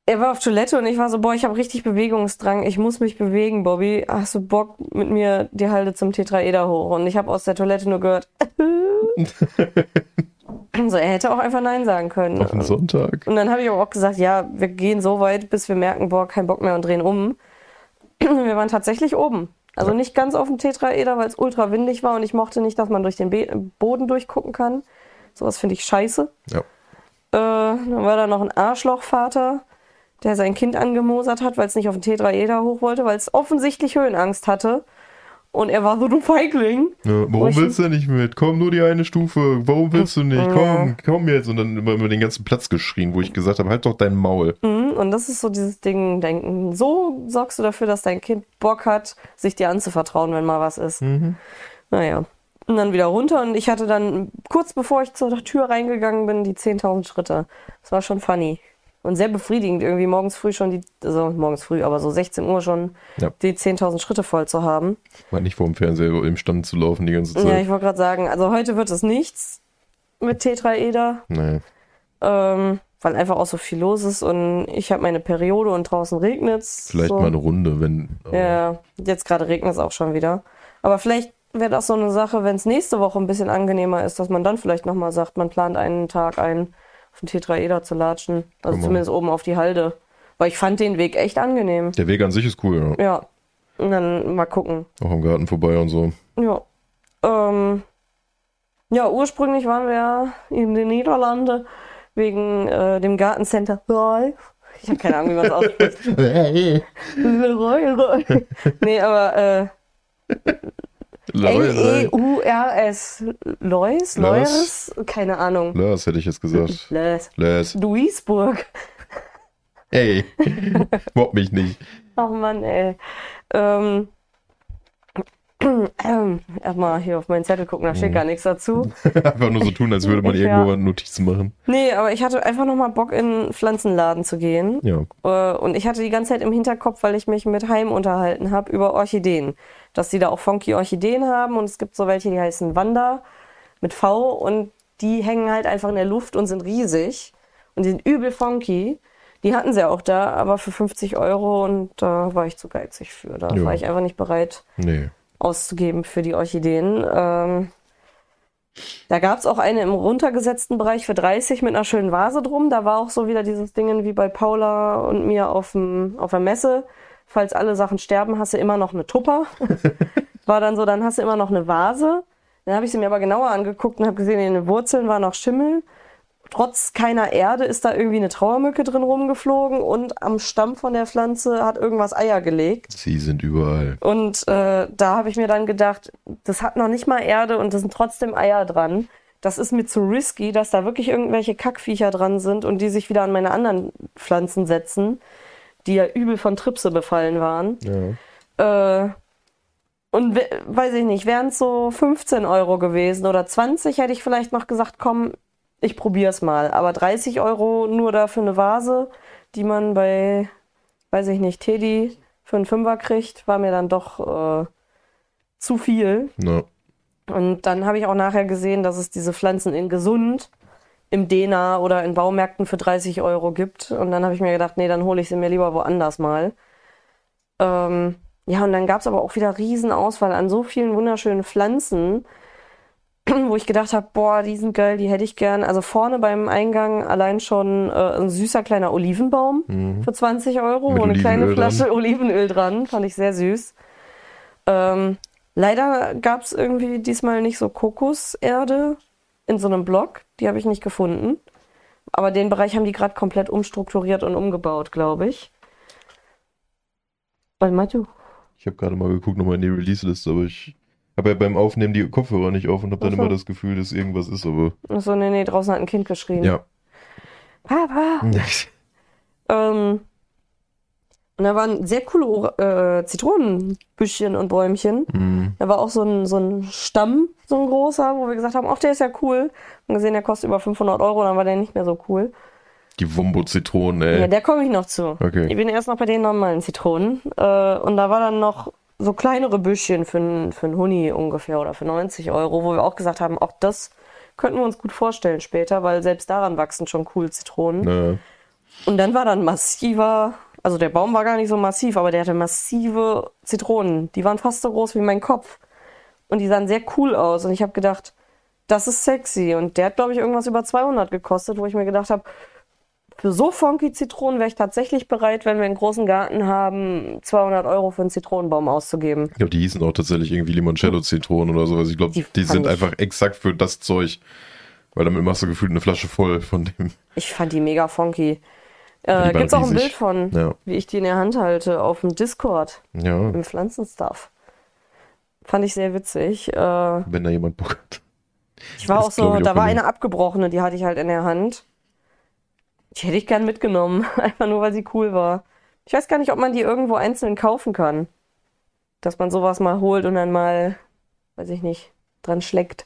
S2: er war auf Toilette und ich war so, boah, ich habe richtig Bewegungsdrang, ich muss mich bewegen, Bobby. Hast du Bock mit mir die Halde zum Tetraeder hoch? Und ich habe aus der Toilette nur gehört. so, er hätte auch einfach Nein sagen können.
S1: Auf den Sonntag.
S2: Und dann habe ich aber auch gesagt, ja, wir gehen so weit, bis wir merken, boah, kein Bock mehr und drehen um. wir waren tatsächlich oben. Also nicht ganz auf dem Tetraeder, weil es ultra windig war und ich mochte nicht, dass man durch den Be Boden durchgucken kann. Sowas finde ich scheiße.
S1: Ja.
S2: Äh, dann war da noch ein Arschlochvater, der sein Kind angemosert hat, weil es nicht auf den Tetraeder hoch wollte, weil es offensichtlich Höhenangst hatte. Und er war so, du Feigling.
S1: Ja, warum
S2: ich-
S1: willst du nicht mit? Komm, nur die eine Stufe. Warum willst du nicht? Komm, komm jetzt. Und dann immer über den ganzen Platz geschrien, wo ich gesagt habe, halt doch dein Maul.
S2: Mhm, Und das ist so dieses Ding, denken. So sorgst du dafür, dass dein Kind Bock hat, sich dir anzuvertrauen, wenn mal was ist. Naja. Und dann wieder runter und ich hatte dann, kurz bevor ich zur Tür reingegangen bin, die 10.000 Schritte. Das war schon funny. Und sehr befriedigend, irgendwie morgens früh schon die, also morgens früh, aber so 16 Uhr schon
S1: Ja.
S2: die 10.000 Schritte voll zu haben.
S1: War nicht vor dem Fernseher im Stand zu laufen die ganze
S2: Ja,
S1: Zeit.
S2: ich wollte gerade sagen, also heute wird es nichts mit Tetraeder,
S1: nee.
S2: ähm, weil einfach auch so viel los ist und ich habe meine Periode und draußen regnet's.
S1: Vielleicht
S2: so.
S1: mal eine Runde, wenn.
S2: Ja, jetzt gerade regnet es auch schon wieder. Aber vielleicht wäre das so eine Sache, wenn es nächste Woche ein bisschen angenehmer ist, dass man dann vielleicht nochmal sagt, man plant einen Tag ein, auf den Tetraeder zu latschen. Also
S1: man.
S2: zumindest oben auf die Halde. Weil ich fand den Weg echt angenehm.
S1: Der Weg an sich ist cool, ja.
S2: Ja. Und dann mal gucken.
S1: Auch am Garten vorbei und so.
S2: Ja. Ähm, ja, ursprünglich waren wir ja in den Niederlanden wegen äh, dem Gartencenter. Ich habe keine Ahnung, wie man es ausspricht. Nee, aber äh, L-E-U-R-S. Lois? Lois? Keine Ahnung.
S1: Lars hätte ich jetzt gesagt.
S2: Les.
S1: Lars.
S2: Duisburg.
S1: Ey. Mobb mich nicht.
S2: Ach Mann, ey. Ähm, erstmal hier auf meinen Zettel gucken, da steht gar nichts dazu.
S1: Einfach nur so tun, als würde man
S2: Ja.
S1: irgendwo Notizen machen.
S2: Nee, aber ich hatte einfach nochmal Bock, in einen Pflanzenladen zu gehen.
S1: Ja.
S2: Äh, Und ich hatte die ganze Zeit im Hinterkopf, weil ich mich mit Heim unterhalten habe, über Orchideen. Dass die da auch funky Orchideen haben und es gibt so welche, die heißen Wanda mit V und die hängen halt einfach in der Luft und sind riesig und die sind übel funky. Die hatten sie auch da, aber für 50 Euro und da war ich zu geizig für. Da
S1: Ja.
S2: war ich einfach nicht bereit
S1: Nee.
S2: Auszugeben für die Orchideen. Ähm, da gab es auch eine im runtergesetzten Bereich für 30 mit einer schönen Vase drum. Da war auch so wieder dieses Ding wie bei Paula und mir auf, dem, auf der Messe. Falls alle Sachen sterben, hast du immer noch eine Tupper. war dann so, dann hast du immer noch eine Vase. Dann habe ich sie mir aber genauer angeguckt und habe gesehen, in den Wurzeln war noch Schimmel. Trotz keiner Erde ist da irgendwie eine Trauermücke drin rumgeflogen und am Stamm von der Pflanze hat irgendwas Eier gelegt.
S1: Sie sind überall.
S2: Und äh, da habe ich mir dann gedacht, das hat noch nicht mal Erde und da sind trotzdem Eier dran. Das ist mir zu risky, dass da wirklich irgendwelche Kackviecher dran sind und die sich wieder an meine anderen Pflanzen setzen, die ja übel von Tripse befallen waren.
S1: Ja.
S2: Äh, und we- weiß ich nicht, wären es so 15 Euro gewesen oder 20, hätte ich vielleicht noch gesagt, komm, ich probier's mal. Aber 30 Euro nur da für eine Vase, die man bei, weiß ich nicht, Teddy für einen Fünfer kriegt, war mir dann doch äh, zu viel.
S1: Na,
S2: Und dann habe ich auch nachher gesehen, dass es diese Pflanzen in gesund im Dena oder in Baumärkten für 30 Euro gibt. Und dann habe ich mir gedacht, nee, dann hole ich sie mir lieber woanders mal. Ähm, ja, und dann gab es aber auch wieder riesen Auswahl an so vielen wunderschönen Pflanzen, wo ich gedacht habe, boah, die sind geil, die hätte ich gern. Also vorne beim Eingang allein schon äh, ein süßer kleiner Olivenbaum für 20 Euro,
S1: Mhm. Mit
S2: wo eine kleine
S1: Olivenöl dran.
S2: Flasche Olivenöl dran, fand ich sehr süß. Ähm, leider gab es irgendwie diesmal nicht so Kokoserde in so einem Block. Die habe ich nicht gefunden. Aber den Bereich haben die gerade komplett umstrukturiert und umgebaut, glaube ich. Was meinst du?
S1: ich habe gerade mal geguckt, nochmal in die Release-Liste, aber ich habe ja beim Aufnehmen die Kopfhörer nicht auf und habe dann
S2: so.
S1: immer das Gefühl, dass irgendwas ist, aber
S2: Achso, nee, nee, draußen hat ein Kind geschrien.
S1: ja.
S2: Papa! Ähm, und da waren sehr coole äh, Zitronenbüschchen und Bäumchen.
S1: Hm.
S2: Da war auch so ein, so ein Stamm, so ein großer, wo wir gesagt haben, ach, der ist ja cool. Und gesehen, der kostet über 500 Euro, dann war der nicht mehr so cool.
S1: Die Wombo-Zitronen, ey.
S2: Ja, der komme ich noch zu.
S1: Okay.
S2: Ich bin erst noch bei den normalen Zitronen. Äh, und da war dann noch so kleinere Büschchen für, für einen Huni ungefähr oder für 90 Euro, wo wir auch gesagt haben, auch das könnten wir uns gut vorstellen später, weil selbst daran wachsen schon cool Zitronen.
S1: Na,
S2: Und dann war dann massiver, also der Baum war gar nicht so massiv, aber der hatte massive Zitronen. Die waren fast so groß wie mein Kopf. Und die sahen sehr cool aus. Und ich habe gedacht, das ist sexy. Und der hat, glaube ich, irgendwas über 200 gekostet, wo ich mir gedacht habe, für so funky Zitronen wäre ich tatsächlich bereit, wenn wir einen großen Garten haben, 200 Euro für einen Zitronenbaum auszugeben.
S1: ich glaube, die hießen auch tatsächlich irgendwie Limoncello-Zitronen oder sowas. Ich glaube,
S2: Die
S1: die, sind
S2: ich-
S1: einfach exakt für das Zeug. Weil damit machst du gefühlt eine Flasche voll von dem.
S2: Ich fand die mega funky. Äh,
S1: waren
S2: gibt's auch ein. Bild von,
S1: Ja.
S2: wie ich die in der Hand halte, auf dem Discord,
S1: Ja,
S2: im Pflanzenstuff. Fand ich sehr witzig. Äh,
S1: wenn da jemand Bock hat.
S2: Ich war
S1: Das
S2: auch so, da war eine abgebrochene, die hatte ich halt in der Hand. Die hätte ich gern mitgenommen, einfach nur weil sie cool war. Ich weiß gar nicht, ob man die irgendwo einzeln kaufen kann. Dass man sowas mal holt und dann mal, weiß ich nicht, dran schleckt.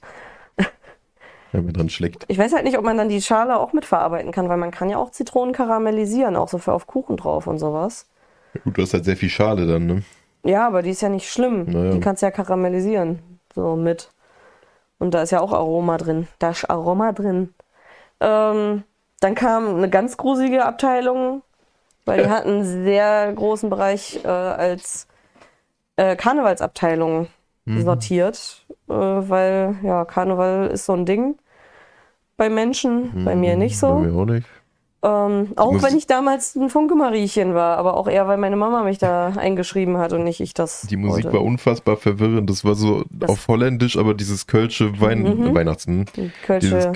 S1: Wenn man dran schlägt.
S2: Ich weiß halt nicht, ob man dann die Schale auch mitverarbeiten kann, weil man kann ja auch Zitronen karamellisieren, auch so für auf Kuchen drauf und sowas.
S1: Gut, du hast halt sehr viel Schale dann, ne?
S2: Ja, aber die ist ja nicht schlimm.
S1: Naja.
S2: Die kannst du ja karamellisieren. So mit. Und da ist ja auch Aroma drin. Da ist Aroma drin. Ähm, dann kam eine ganz gruselige Abteilung, weil die hatten einen sehr großen Bereich äh, als äh, Karnevalsabteilung sortiert. Äh, weil, ja, Karneval ist so ein Ding bei Menschen, bei mir nicht so.
S1: Bei mir auch nicht.
S2: Ähm, auch wenn ich damals ein Funke-Mariechen war, aber auch eher, weil meine Mama mich da eingeschrieben hat und nicht ich das.
S1: Die Musik
S2: wollte.
S1: war unfassbar verwirrend. Das war so
S2: Das-
S1: auf Holländisch, aber dieses Kölsche Wein
S2: Mhm.
S1: Weihnachts, hm?
S2: Kölsche-
S1: dieses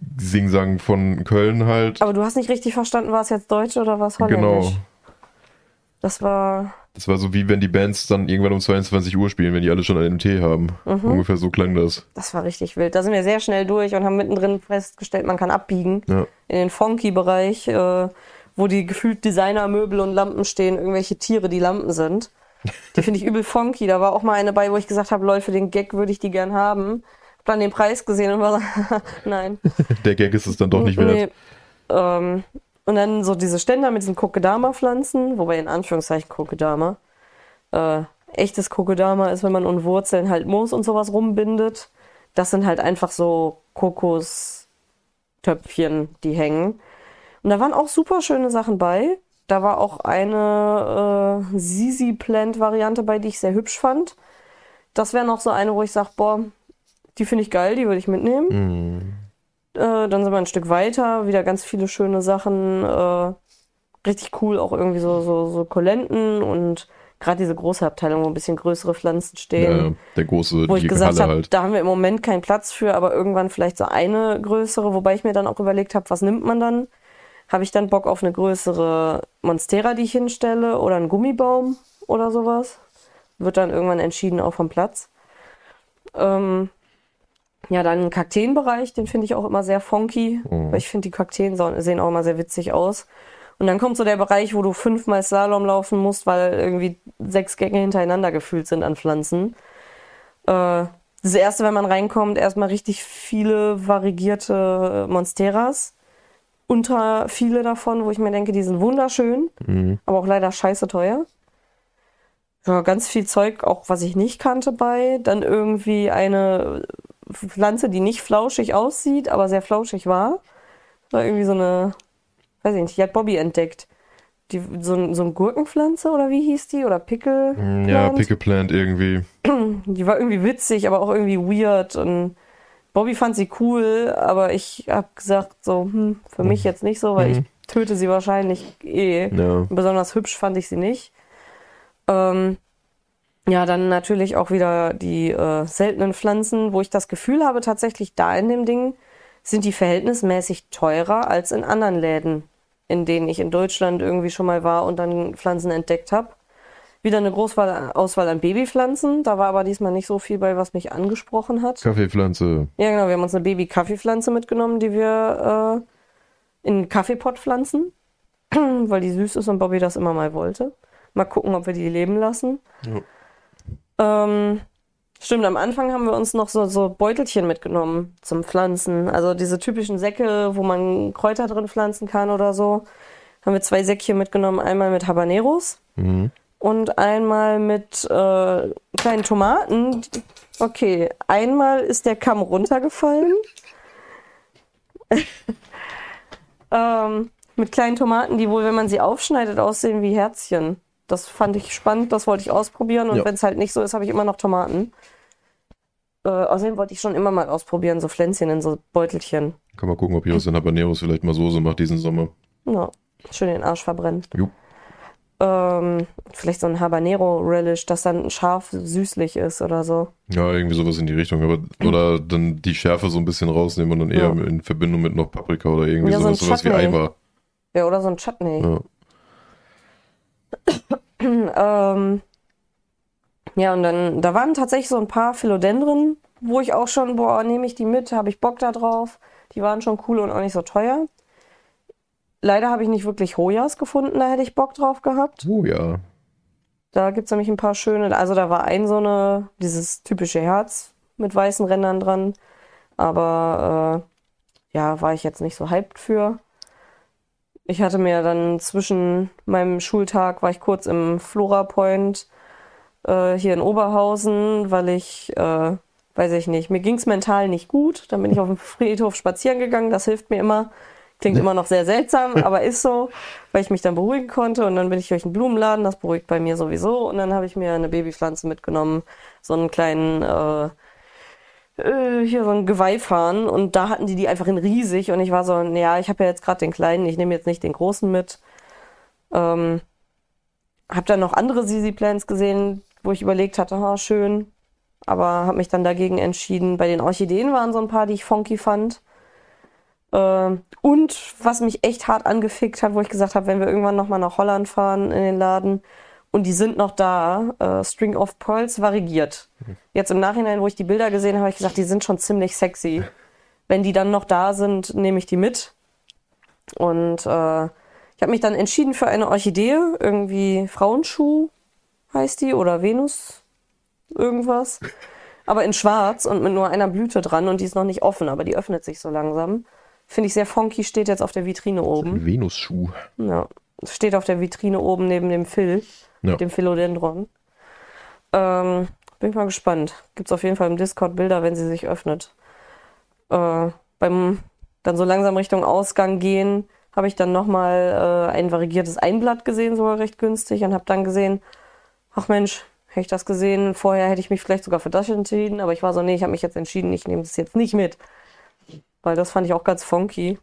S1: Karnevals-Singsang von Köln halt.
S2: Aber du hast nicht richtig verstanden, war es jetzt Deutsch oder was Holländisch?
S1: Genau.
S2: Das war.
S1: Das war so wie wenn die Bands dann irgendwann um 22 Uhr spielen, wenn die alle schon einen Tee haben.
S2: Mhm.
S1: Ungefähr so klang das.
S2: Das war richtig wild. Da sind wir sehr schnell durch und haben mittendrin festgestellt, man kann abbiegen
S1: Ja.
S2: in den Funky-Bereich, äh, wo die gefühlt Designermöbel und Lampen stehen, irgendwelche Tiere, die Lampen sind. Die finde ich übel funky. Da war auch mal eine bei, wo ich gesagt habe, Leute, für den Gag würde ich die gern haben. Dann den Preis gesehen und war so, nein.
S1: Der Gag ist es dann doch nicht wert.
S2: Nee. Ähm, und dann so diese Ständer mit diesen Kokedama-Pflanzen, wobei in Anführungszeichen Kokedama. Äh, echtes Kokedama ist, wenn man um Wurzeln halt Moos und sowas rumbindet. Das sind halt einfach so Kokostöpfchen, die hängen. Und da waren auch super schöne Sachen bei. Da war auch eine äh, Sisi Plant Variante bei, die ich sehr hübsch fand. Das wäre noch so eine, wo ich sage, boah, die finde ich geil, die würde ich mitnehmen.
S1: Hm.
S2: Äh, dann sind wir ein Stück weiter, wieder ganz viele schöne Sachen. Äh, richtig cool, auch irgendwie so, so, so Kolenten und gerade diese große Abteilung, wo ein bisschen größere Pflanzen stehen.
S1: Ja, der große,
S2: wo ich gesagt habe,
S1: halt.
S2: da haben wir im Moment keinen Platz für, aber irgendwann vielleicht so eine größere, wobei ich mir dann auch überlegt habe, was nimmt man dann? Habe ich dann Bock auf eine größere Monstera, die ich hinstelle, oder einen Gummibaum oder sowas? Wird dann irgendwann entschieden auch vom Platz. Ähm, ja, dann Kakteenbereich, den finde ich auch immer sehr funky,
S1: Mhm.
S2: weil ich finde, die Kakteen sehen auch immer sehr witzig aus. Und dann kommt so der Bereich, wo du fünfmal Slalom laufen musst, weil irgendwie sechs Gänge hintereinander gefüllt sind an Pflanzen. Äh, das erste, wenn man reinkommt, erstmal richtig viele variegierte Monsteras. Unter viele davon, wo ich mir denke, die sind wunderschön,
S1: Mhm.
S2: aber auch leider scheiße teuer. Ja, ganz viel Zeug, auch was ich nicht kannte bei. Dann irgendwie eine Pflanze, die nicht flauschig aussieht, aber sehr flauschig war. War irgendwie so eine, weiß ich nicht, die hat Bobby entdeckt. Die, so, ein- so eine Gurkenpflanze oder wie hieß die? Oder Pickel?
S1: Ja,
S2: Plant?
S1: Pickle Plant irgendwie.
S2: Die war irgendwie witzig, aber auch irgendwie weird. Und Bobby fand sie cool, aber ich hab gesagt, so, hm, für mich jetzt nicht so, weil ich töte sie wahrscheinlich eh.
S1: Ja.
S2: Besonders hübsch fand ich sie nicht. Ähm, ja, dann natürlich auch wieder die äh, seltenen Pflanzen, wo ich das Gefühl habe, tatsächlich da in dem Ding sind die verhältnismäßig teurer als in anderen Läden, in denen ich in Deutschland irgendwie schon mal war und dann Pflanzen entdeckt habe. Wieder eine Großwahl, Auswahl an Babypflanzen. Da war aber diesmal nicht so viel bei, was mich angesprochen hat.
S1: Kaffeepflanze.
S2: Ja, genau. Wir haben uns eine Baby-Kaffeepflanze mitgenommen, die wir äh, in einen Kaffeepott pflanzen, weil die süß ist und Bobby das immer mal wollte. Mal gucken, ob wir die leben lassen. Ähm, stimmt, am Anfang haben wir uns noch so, so Beutelchen mitgenommen zum Pflanzen. Also diese typischen Säcke, wo man Kräuter drin pflanzen kann oder so. Haben wir zwei Säckchen mitgenommen. Einmal mit Habaneros
S1: Mhm.
S2: und einmal mit äh, kleinen Tomaten. Okay, einmal ist der Kamm runtergefallen. ähm, mit kleinen Tomaten, die wohl, wenn man sie aufschneidet, aussehen wie Herzchen. Das fand ich spannend, das wollte ich ausprobieren und
S1: Ja.
S2: wenn es halt nicht so ist, habe ich immer noch Tomaten. Äh, außerdem wollte ich schon immer mal ausprobieren, so Pflänzchen in so Beutelchen.
S1: Kann mal gucken, ob hier aus den Habaneros vielleicht mal Soße macht diesen Sommer.
S2: Ja, schön den Arsch verbrennen.
S1: Jo.
S2: Ähm, vielleicht so ein Habanero-Relish, das dann scharf süßlich ist oder so.
S1: Ja, irgendwie sowas in die Richtung. Aber, oder dann die Schärfe so ein bisschen rausnehmen und dann eher
S2: Ja.
S1: in Verbindung mit noch Paprika oder irgendwie
S2: Ja, so ein
S1: sowas, sowas wie. Eimer.
S2: Ja, oder so ein Chutney.
S1: Ja.
S2: Ähm, ja, und dann, da waren tatsächlich so ein paar Philodendren, wo ich auch schon, boah, nehme ich die mit, habe ich Bock da drauf. Die waren schon cool und auch nicht so teuer. Leider habe ich nicht wirklich Hojas gefunden, da hätte ich Bock drauf gehabt.
S1: Oh ja.
S2: Da gibt's nämlich ein paar schöne. Also da war ein so eine, dieses typische Herz mit weißen Rändern dran. Aber äh, ja, war ich jetzt nicht so hyped für. Ich hatte mir dann zwischen meinem Schultag, war ich kurz im Flora Point äh, hier in Oberhausen, weil ich, äh, weiß ich nicht, mir ging's mental nicht gut. Dann bin ich auf dem Friedhof spazieren gegangen, das hilft mir immer. Klingt immer noch sehr seltsam, aber ist so, weil ich mich dann beruhigen konnte. Und dann bin ich durch einen Blumenladen, das beruhigt bei mir sowieso. Und dann habe ich mir eine Babypflanze mitgenommen, so einen kleinen, äh, äh, hier so einen Geweihfahnen. Und da hatten die die einfach in riesig. Und ich war so, ja, ich habe ja jetzt gerade den kleinen, ich nehme jetzt nicht den großen mit. Ähm, habe dann noch andere Sisi Plants gesehen, wo ich überlegt hatte, ha, schön. Aber habe mich dann dagegen entschieden. Bei den Orchideen waren so ein paar, die ich funky fand. Ähm, und was mich echt hart angefickt hat, wo ich gesagt habe, wenn wir irgendwann nochmal nach Holland fahren in den Laden und die sind noch da, äh, String of Pearls variegiert. Jetzt im Nachhinein, wo ich die Bilder gesehen habe, habe ich gesagt, die sind schon ziemlich sexy. Wenn die dann noch da sind, nehme ich die mit. Und äh, ich habe mich dann entschieden für eine Orchidee, irgendwie Frauenschuh heißt die oder Venus irgendwas. Aber in schwarz und mit nur einer Blüte dran und die ist noch nicht offen, aber die öffnet sich so langsam. Finde ich sehr funky, steht jetzt auf der Vitrine oben.
S1: Venusschuh.
S2: Ja, steht auf der Vitrine oben neben dem Phil,
S1: Ja.
S2: dem Philodendron. Ähm, bin ich mal gespannt. Gibt's auf jeden Fall im Discord Bilder, wenn sie sich öffnet. Äh, beim dann so langsam Richtung Ausgang gehen, habe ich dann nochmal äh, ein variegiertes Einblatt gesehen, sogar recht günstig, und habe dann gesehen, ach Mensch, hätte ich das gesehen, vorher hätte ich mich vielleicht sogar für das entschieden, aber ich war so, nee, ich habe mich jetzt entschieden, ich nehme das jetzt nicht mit. Weil das fand ich auch ganz funky.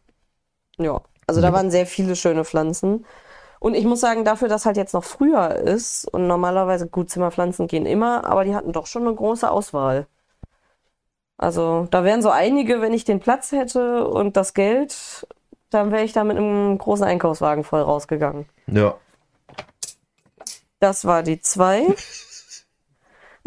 S2: Ja, also da waren sehr viele schöne Pflanzen. Und ich muss sagen, dafür, dass halt jetzt noch früher ist und normalerweise gut Zimmerpflanzen gehen immer, aber die hatten doch schon eine große Auswahl. Also da wären so einige, wenn ich den Platz hätte und das Geld, dann wäre ich da mit einem großen Einkaufswagen voll rausgegangen.
S1: Ja.
S2: Das war die zwei.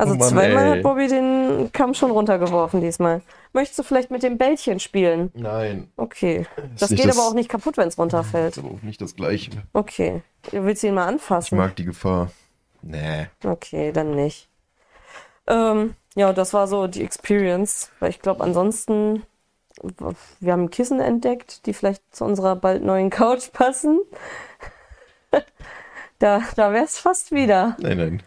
S2: Also
S1: Oh Mann,
S2: zweimal
S1: ey.
S2: hat Bobby den Kamm schon runtergeworfen diesmal. Möchtest du vielleicht mit dem Bällchen spielen?
S1: Nein.
S2: Okay.
S1: Ist
S2: Das geht
S1: das-
S2: aber auch nicht kaputt, wenn es runterfällt.
S1: ist aber auch nicht das Gleiche.
S2: Okay. Willst du ihn mal
S1: Ich
S2: anfassen?
S1: mag die Gefahr. Nee.
S2: Okay, dann nicht. Ähm, ja, das war so die Experience, weil ich glaube, ansonsten, wir haben Kissen entdeckt, die vielleicht zu unserer bald neuen Couch passen. da da wäre es fast wieder.
S1: Nein, nein.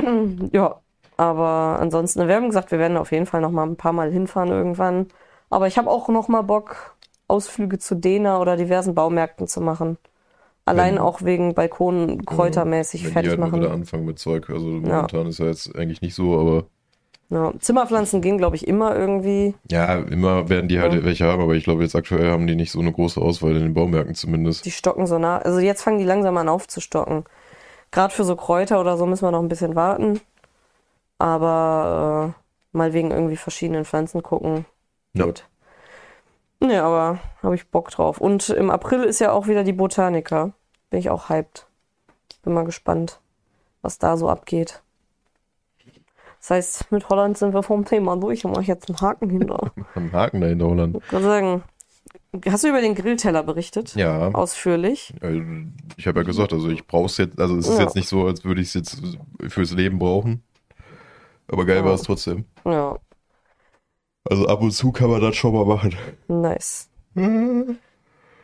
S2: Ja, aber ansonsten, wir haben gesagt, wir werden auf jeden Fall noch mal ein paar Mal hinfahren irgendwann. Aber ich habe auch noch mal Bock, Ausflüge zu Dena oder diversen Baumärkten zu machen. Allein
S1: Wenn-
S2: auch wegen Balkon kräutermäßig
S1: Wenn die
S2: fertig
S1: halt mal
S2: machen.
S1: wieder anfangen mit Zeug. Also momentan ist ja jetzt eigentlich nicht so, aber
S2: Ja, Zimmerpflanzen gehen, glaube ich, immer irgendwie.
S1: ja, immer werden die halt
S2: Ja.
S1: welche haben, aber ich glaube jetzt aktuell haben die nicht so eine große Auswahl in den Baumärkten zumindest.
S2: Die stocken so nah. Also jetzt fangen die langsam an aufzustocken. Gerade für so Kräuter oder so müssen wir noch ein bisschen warten. Aber äh, mal wegen irgendwie verschiedenen Pflanzen gucken.
S1: Ja.
S2: Geht. Nee, aber habe ich Bock drauf. Und im April ist ja auch wieder die Botanica. Bin ich auch hyped. Bin mal gespannt, was da so abgeht. Das heißt, mit Holland sind wir vom Thema durch und mache ich jetzt einen Haken hinter.
S1: Am Haken dahinter Holland.
S2: Ich kann sagen, hast du über den Grillteller berichtet?
S1: Ja,
S2: Ausführlich.
S1: also ich habe ja gesagt, also ich brauche es jetzt, also es ist
S2: Ja.
S1: jetzt nicht so, als würde ich es jetzt fürs Leben brauchen. Aber geil
S2: Ja.
S1: war es trotzdem.
S2: Ja,
S1: Also ab und zu kann man das schon mal machen.
S2: nice.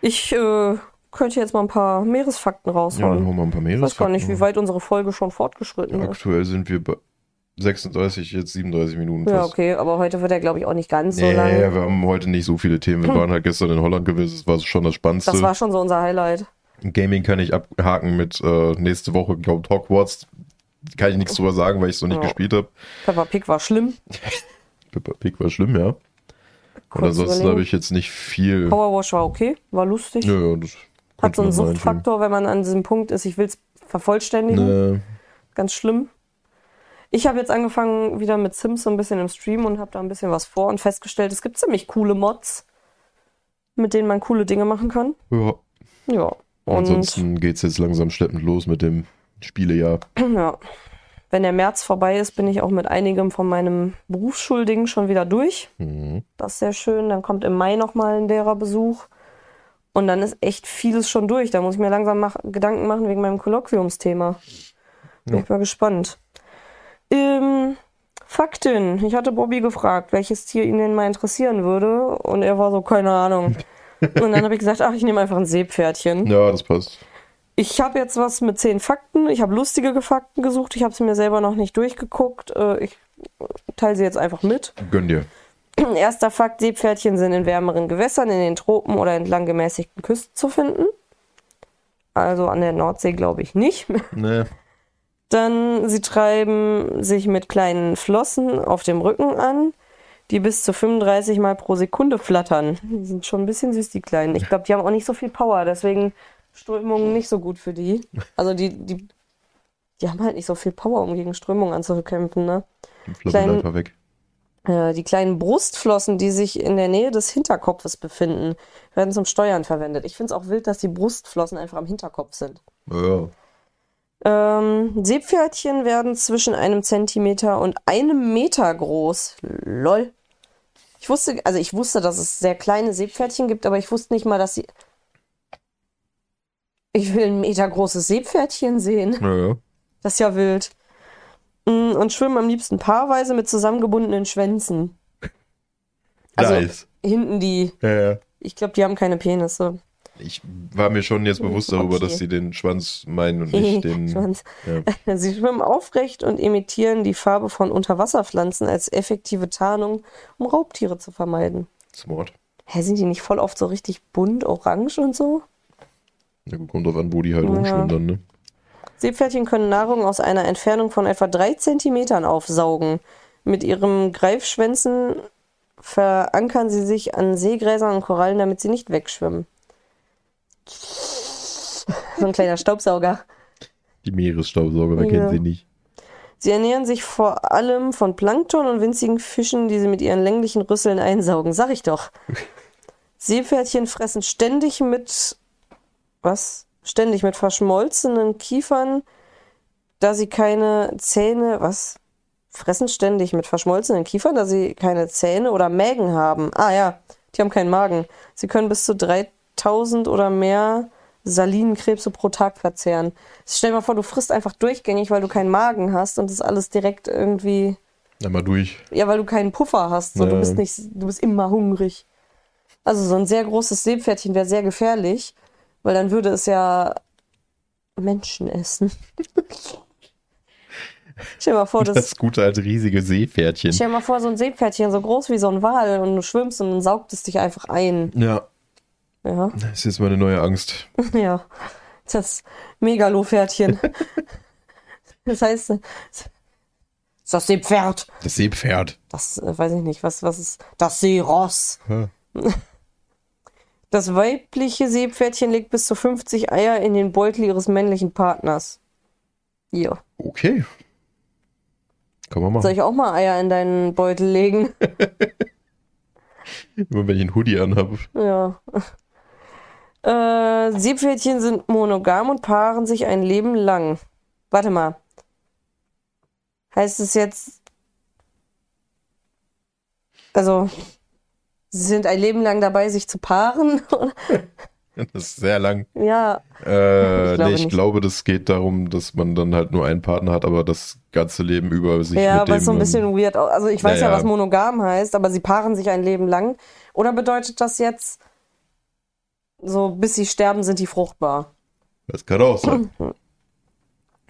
S2: Ich äh, könnte jetzt mal ein paar Meeresfakten
S1: Ja, dann hauen wir ein paar
S2: ich weiß gar nicht, wie
S1: Meeresfakten.
S2: weit unsere Folge schon fortgeschritten ist.
S1: Aktuell sind wir bei 36, jetzt 37 Minuten
S2: Ja,
S1: fast.
S2: okay, aber heute wird er, glaube ich, auch nicht ganz so
S1: Nee,
S2: lang.
S1: wir haben heute nicht so viele Themen. Wir waren halt gestern in Holland gewesen. Das war schon das Spannendste.
S2: Das war schon so unser Highlight.
S1: Gaming kann ich abhaken mit äh, nächste Woche, glaube Hogwarts. Kann ich nichts drüber sagen, weil ich es noch nicht
S2: Ja.
S1: gespielt habe.
S2: Peppa Pig war schlimm.
S1: Peppa Pig war schlimm, ja. Und
S2: Kurz
S1: ansonsten
S2: überlegen.
S1: habe ich jetzt nicht viel.
S2: Powerwash war okay, war lustig.
S1: Ja, ja, das
S2: Hat so einen Suchtfaktor, wenn man an diesem Punkt ist, ich will es vervollständigen.
S1: Nee.
S2: Ganz schlimm. Ich habe jetzt angefangen wieder mit Sims so ein bisschen im Stream und habe da ein bisschen was vor und festgestellt, es gibt ziemlich coole Mods, mit denen man coole Dinge machen kann.
S1: Ja.
S2: Ja. Und
S1: Ansonsten geht es jetzt langsam schleppend los mit dem Spielejahr.
S2: ja. Wenn der März vorbei ist, bin ich auch mit einigem von meinem Berufsschuldigen schon wieder durch.
S1: Mhm.
S2: Das ist sehr schön. Dann kommt im Mai nochmal ein Lehrerbesuch. Und dann ist echt vieles schon durch. Da muss ich mir langsam mach Gedanken machen wegen meinem Kolloquiumsthema. Bin
S1: Ja.
S2: ich mal gespannt. Ähm, Fakten. Ich hatte Bobby gefragt, welches Tier ihn denn mal interessieren würde. Und er war so, keine Ahnung. Und dann habe ich gesagt, ach, ich nehme einfach ein Seepferdchen.
S1: Ja, das passt.
S2: Ich habe jetzt was mit zehn Fakten. Ich habe lustige Fakten gesucht. Ich habe sie mir selber noch nicht durchgeguckt. Äh, Ich teile sie jetzt einfach mit.
S1: Gönn dir.
S2: Erster Fakt: Seepferdchen sind in wärmeren Gewässern, in den Tropen oder entlang gemäßigten Küsten zu finden. Also an der Nordsee glaube ich nicht.
S1: Nee.
S2: Dann, sie treiben sich mit kleinen Flossen auf dem Rücken an, die bis zu 35 Mal pro Sekunde flattern. Die sind schon ein bisschen süß, die Kleinen. Ich glaube, die haben auch nicht so viel Power, deswegen Strömungen nicht so gut für die. Also die, die, die haben halt nicht so viel Power, um gegen Strömungen anzukämpfen, ne?
S1: Floppen
S2: Klein-
S1: einfach weg.
S2: Äh, Die kleinen Brustflossen, die sich in der Nähe des Hinterkopfes befinden, werden zum Steuern verwendet. Ich finde es auch wild, dass die Brustflossen einfach am Hinterkopf sind.
S1: Ja.
S2: Ähm, Seepferdchen werden zwischen einem Zentimeter und einem Meter groß. Lol. Ich wusste, also ich wusste, dass es sehr kleine Seepferdchen gibt, aber ich wusste nicht mal, dass sie. Ich will ein Meter großes Seepferdchen sehen.
S1: Ja, ja.
S2: Das ist ja wild. Mm, Und schwimmen am liebsten paarweise mit zusammengebundenen Schwänzen. Also
S1: nice.
S2: hinten die.
S1: Ja.
S2: Ich glaube, die haben keine Penisse.
S1: Ich war mir schon jetzt bewusst darüber, dass sie den Schwanz meinen und nicht den.
S2: Schwanz.
S1: Ja.
S2: Sie schwimmen aufrecht und imitieren die Farbe von Unterwasserpflanzen als effektive Tarnung, um Raubtiere zu vermeiden.
S1: Smart.
S2: Hä, sind die nicht voll oft so richtig bunt, orange und so?
S1: Ja, gut, kommt drauf an, wo die halt
S2: Ja.
S1: rumschwimmen dann, ne?
S2: Seepferdchen können Nahrung aus einer Entfernung von etwa drei Zentimetern aufsaugen. Mit ihren Greifschwänzen verankern sie sich an Seegräsern und Korallen, damit sie nicht wegschwimmen. So ein kleiner Staubsauger.
S1: Die Meeresstaubsauger, wer
S2: Ja.
S1: kennt sie nicht?
S2: Sie ernähren sich vor allem von Plankton und winzigen Fischen, die sie mit ihren länglichen Rüsseln einsaugen. Sag ich doch. Seepferdchen fressen ständig mit. Was? Ständig mit verschmolzenen Kiefern, da sie keine Zähne. Was? Fressen ständig mit verschmolzenen Kiefern, da sie keine Zähne oder Mägen haben. Ah ja, die haben keinen Magen. Sie können bis zu 3000 oder mehr Salinenkrebse pro Tag verzehren. Stell dir mal vor, du frisst einfach durchgängig, weil du keinen Magen hast und das alles direkt irgendwie.
S1: Einmal durch.
S2: Ja, weil du keinen Puffer hast. So, Du
S1: Ja.
S2: bist nicht, du bist immer hungrig. Also so ein sehr großes Seepferdchen wäre sehr gefährlich, weil dann würde es ja Menschen essen. Stell dir mal vor, das,
S1: Das gute alte riesige Seepferdchen.
S2: stell dir mal vor, so ein Seepferdchen so groß wie so ein Wal und du schwimmst und dann saugt es dich einfach ein.
S1: Ja,
S2: Ja,
S1: das ist jetzt meine neue Angst.
S2: ja. Das Megalopferdchen. Das heißt, das Seepferd.
S1: Das Seepferd.
S2: Das äh, weiß ich nicht, was, was ist das Seeross?
S1: Ja.
S2: Das weibliche Seepferdchen legt bis zu 50 Eier in den Beutel ihres männlichen Partners. Ja.
S1: Okay. Kann man
S2: Soll
S1: machen.
S2: ich auch mal Eier in deinen Beutel legen?
S1: Immer wenn ich einen Hoodie anhabe.
S2: ja. Äh, Seepferdchen sind monogam und paaren sich ein Leben lang. Warte mal. Heißt es jetzt. Also. Sie sind ein Leben lang dabei, sich zu paaren?
S1: Das ist sehr lang.
S2: ja.
S1: Äh,
S2: Ich glaube
S1: nee, ich glaube, das geht darum, dass man dann halt nur einen Partner hat, aber das ganze Leben über sich
S2: Ja, aber ist so ein bisschen weird. Also ich weiß Ja,
S1: ja.
S2: was monogam heißt, aber sie paaren sich ein Leben lang. Oder bedeutet das jetzt, so bis sie sterben, sind die fruchtbar?
S1: Das kann auch sein.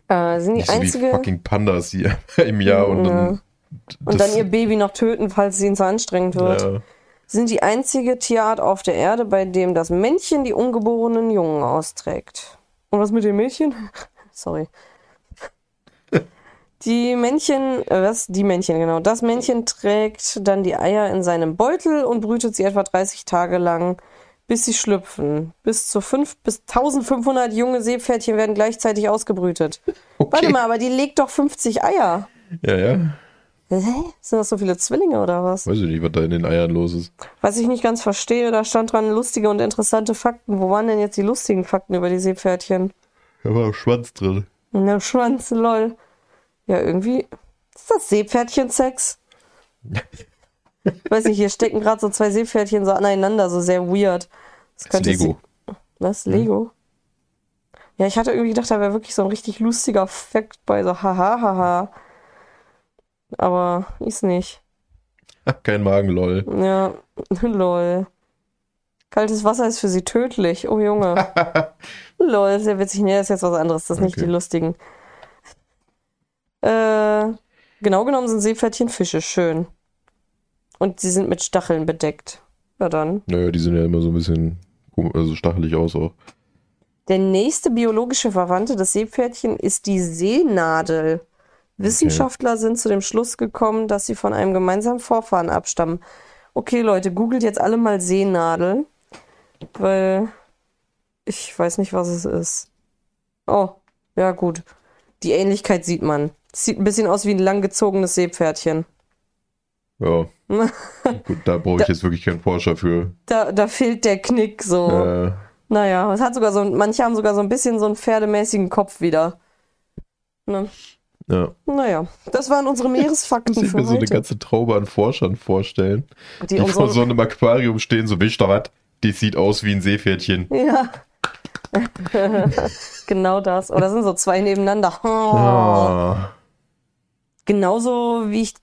S2: Äh, sind die
S1: Nicht so wie fucking Pandas die im Jahr und dann.
S2: und dann ihr Baby noch töten, falls es ihnen zu anstrengend wird.
S1: ja,
S2: Sind die einzige Tierart auf der Erde, bei dem das Männchen die ungeborenen Jungen austrägt. Und was mit den Mädchen? Sorry. Die Männchen, äh, was? Die Männchen, genau. Das Männchen trägt dann die Eier in seinem Beutel und brütet sie etwa 30 Tage lang, bis sie schlüpfen. Bis zu 5 bis 1500 junge Seepferdchen werden gleichzeitig ausgebrütet.
S1: okay.
S2: Warte mal, aber die legt doch 50 Eier.
S1: Ja, ja.
S2: Hä? Sind das so viele Zwillinge oder was?
S1: Weiß ich nicht, was da in den Eiern los ist.
S2: Was ich nicht ganz verstehe, da stand dran lustige und interessante Fakten. Wo waren denn jetzt die lustigen Fakten über die Seepferdchen?
S1: Da war Schwanz drin.
S2: In der Schwanz, lol. Ja, irgendwie. Ist das Seepferdchen-Sex? Weiß nicht, hier stecken gerade so zwei Seepferdchen so aneinander, so sehr weird. Das
S1: Das
S2: könnte
S1: ist Lego.
S2: sie- Was? Lego? Ja, ich hatte irgendwie gedacht, da wäre wirklich so ein richtig lustiger Fakt bei, so haha, haha. Aber ist nicht.
S1: Kein Magen, lol.
S2: Ja, lol. Kaltes Wasser ist für sie tödlich. Oh Junge. lol, sehr witzig. Nee, das ist jetzt was anderes. Das sind nicht
S1: Okay.
S2: die lustigen. Äh, genau genommen sind Seepferdchen Fische. Schön. Und sie sind mit Stacheln bedeckt. Ja dann.
S1: Naja, die sind ja immer so ein bisschen also stachelig aus auch.
S2: Der nächste biologische Verwandte des Seepferdchen ist die Seenadel. Wissenschaftler sind zu dem Schluss gekommen, dass sie von einem gemeinsamen Vorfahren abstammen. Okay, Leute, googelt jetzt alle mal Seenadel, weil ich weiß nicht, was es ist. Oh, ja gut. Die Ähnlichkeit sieht man. Sieht ein bisschen aus wie ein langgezogenes Seepferdchen.
S1: Ja. Gut, da brauche ich jetzt wirklich keinen Forscher für.
S2: Da, da fehlt der Knick so.
S1: Äh,
S2: Naja, es hat sogar so, manche haben sogar so ein bisschen so einen pferdemäßigen Kopf wieder. Ne?
S1: ja.
S2: Naja, das waren unsere Meeresfakten
S1: ich
S2: für
S1: mir so eine ganze Traube an Forschern vorstellen,
S2: die
S1: die vor so einem Aquarium stehen, so wischt da was. Die sieht aus wie ein Seepferdchen.
S2: ja. genau das. Oder sind so zwei nebeneinander. Oh.
S1: Ah.
S2: Genauso wie ich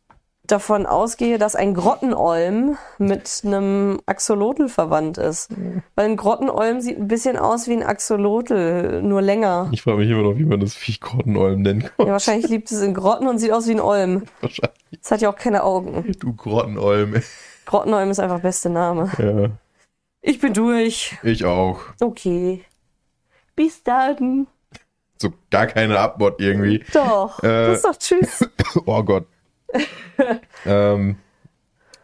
S2: davon ausgehe, dass ein Grottenolm mit einem Axolotl verwandt ist. Weil ein Grottenolm sieht ein bisschen aus wie ein Axolotl, nur länger.
S1: Ich frage mich immer noch, wie man das Viech Grottenolm nennen kann.
S2: Ja, wahrscheinlich liebt es in Grotten und sieht aus wie ein Olm.
S1: Wahrscheinlich.
S2: Es hat ja auch keine Augen.
S1: Du Grottenolm.
S2: Grottenolm ist einfach beste Name.
S1: Ja,
S2: Ich bin durch.
S1: ich auch.
S2: Okay. Bis dann.
S1: So gar keine Abmod irgendwie.
S2: Doch.
S1: Äh.
S2: das ist doch tschüss.
S1: Oh Gott. ähm,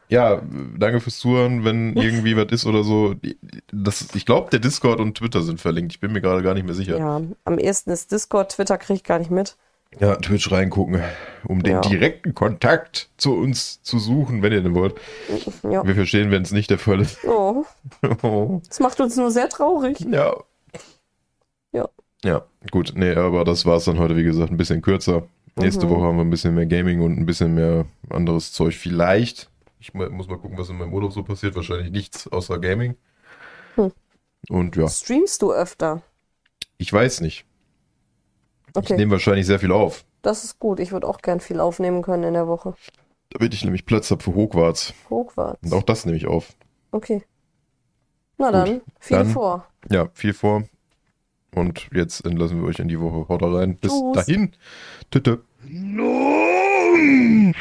S1: ja, danke fürs Zuhören, wenn irgendwie was ist oder so. Das, ich glaube, der Discord und Twitter sind verlinkt. Ich bin mir gerade gar nicht mehr sicher.
S2: Ja, am ehesten ist Discord, Twitter kriege ich gar nicht mit.
S1: Ja, Twitch reingucken, um den
S2: Ja.
S1: direkten Kontakt zu uns zu suchen, wenn ihr den wollt.
S2: Ja.
S1: Wir verstehen, wenn es nicht der Fall ist.
S2: Oh,
S1: Oh.
S2: das macht uns nur sehr traurig.
S1: Ja.
S2: Ja.
S1: Ja, gut. Nee, aber das war's dann heute, wie gesagt, ein bisschen kürzer. Nächste
S2: Mhm.
S1: Woche haben wir ein bisschen mehr Gaming und ein bisschen mehr anderes Zeug. Vielleicht. Ich mu- muss mal gucken, was in meinem Urlaub so passiert. Wahrscheinlich nichts außer Gaming.
S2: Hm.
S1: Und ja,
S2: Streamst du öfter?
S1: ich weiß nicht. Ich
S2: Okay,
S1: nehme wahrscheinlich sehr viel auf.
S2: das ist gut. Ich würde auch gern viel aufnehmen können in der Woche.
S1: Damit ich nämlich Platz habe für Hogwarts.
S2: Hochwärts.
S1: Und auch das nehme ich auf.
S2: Okay. Na
S1: Gut,
S2: dann, viel
S1: dann-
S2: vor.
S1: Ja, viel vor. Und jetzt entlassen wir euch in die Woche. Haut rein. Bis
S2: Tschüss.
S1: dahin. Tüte. No!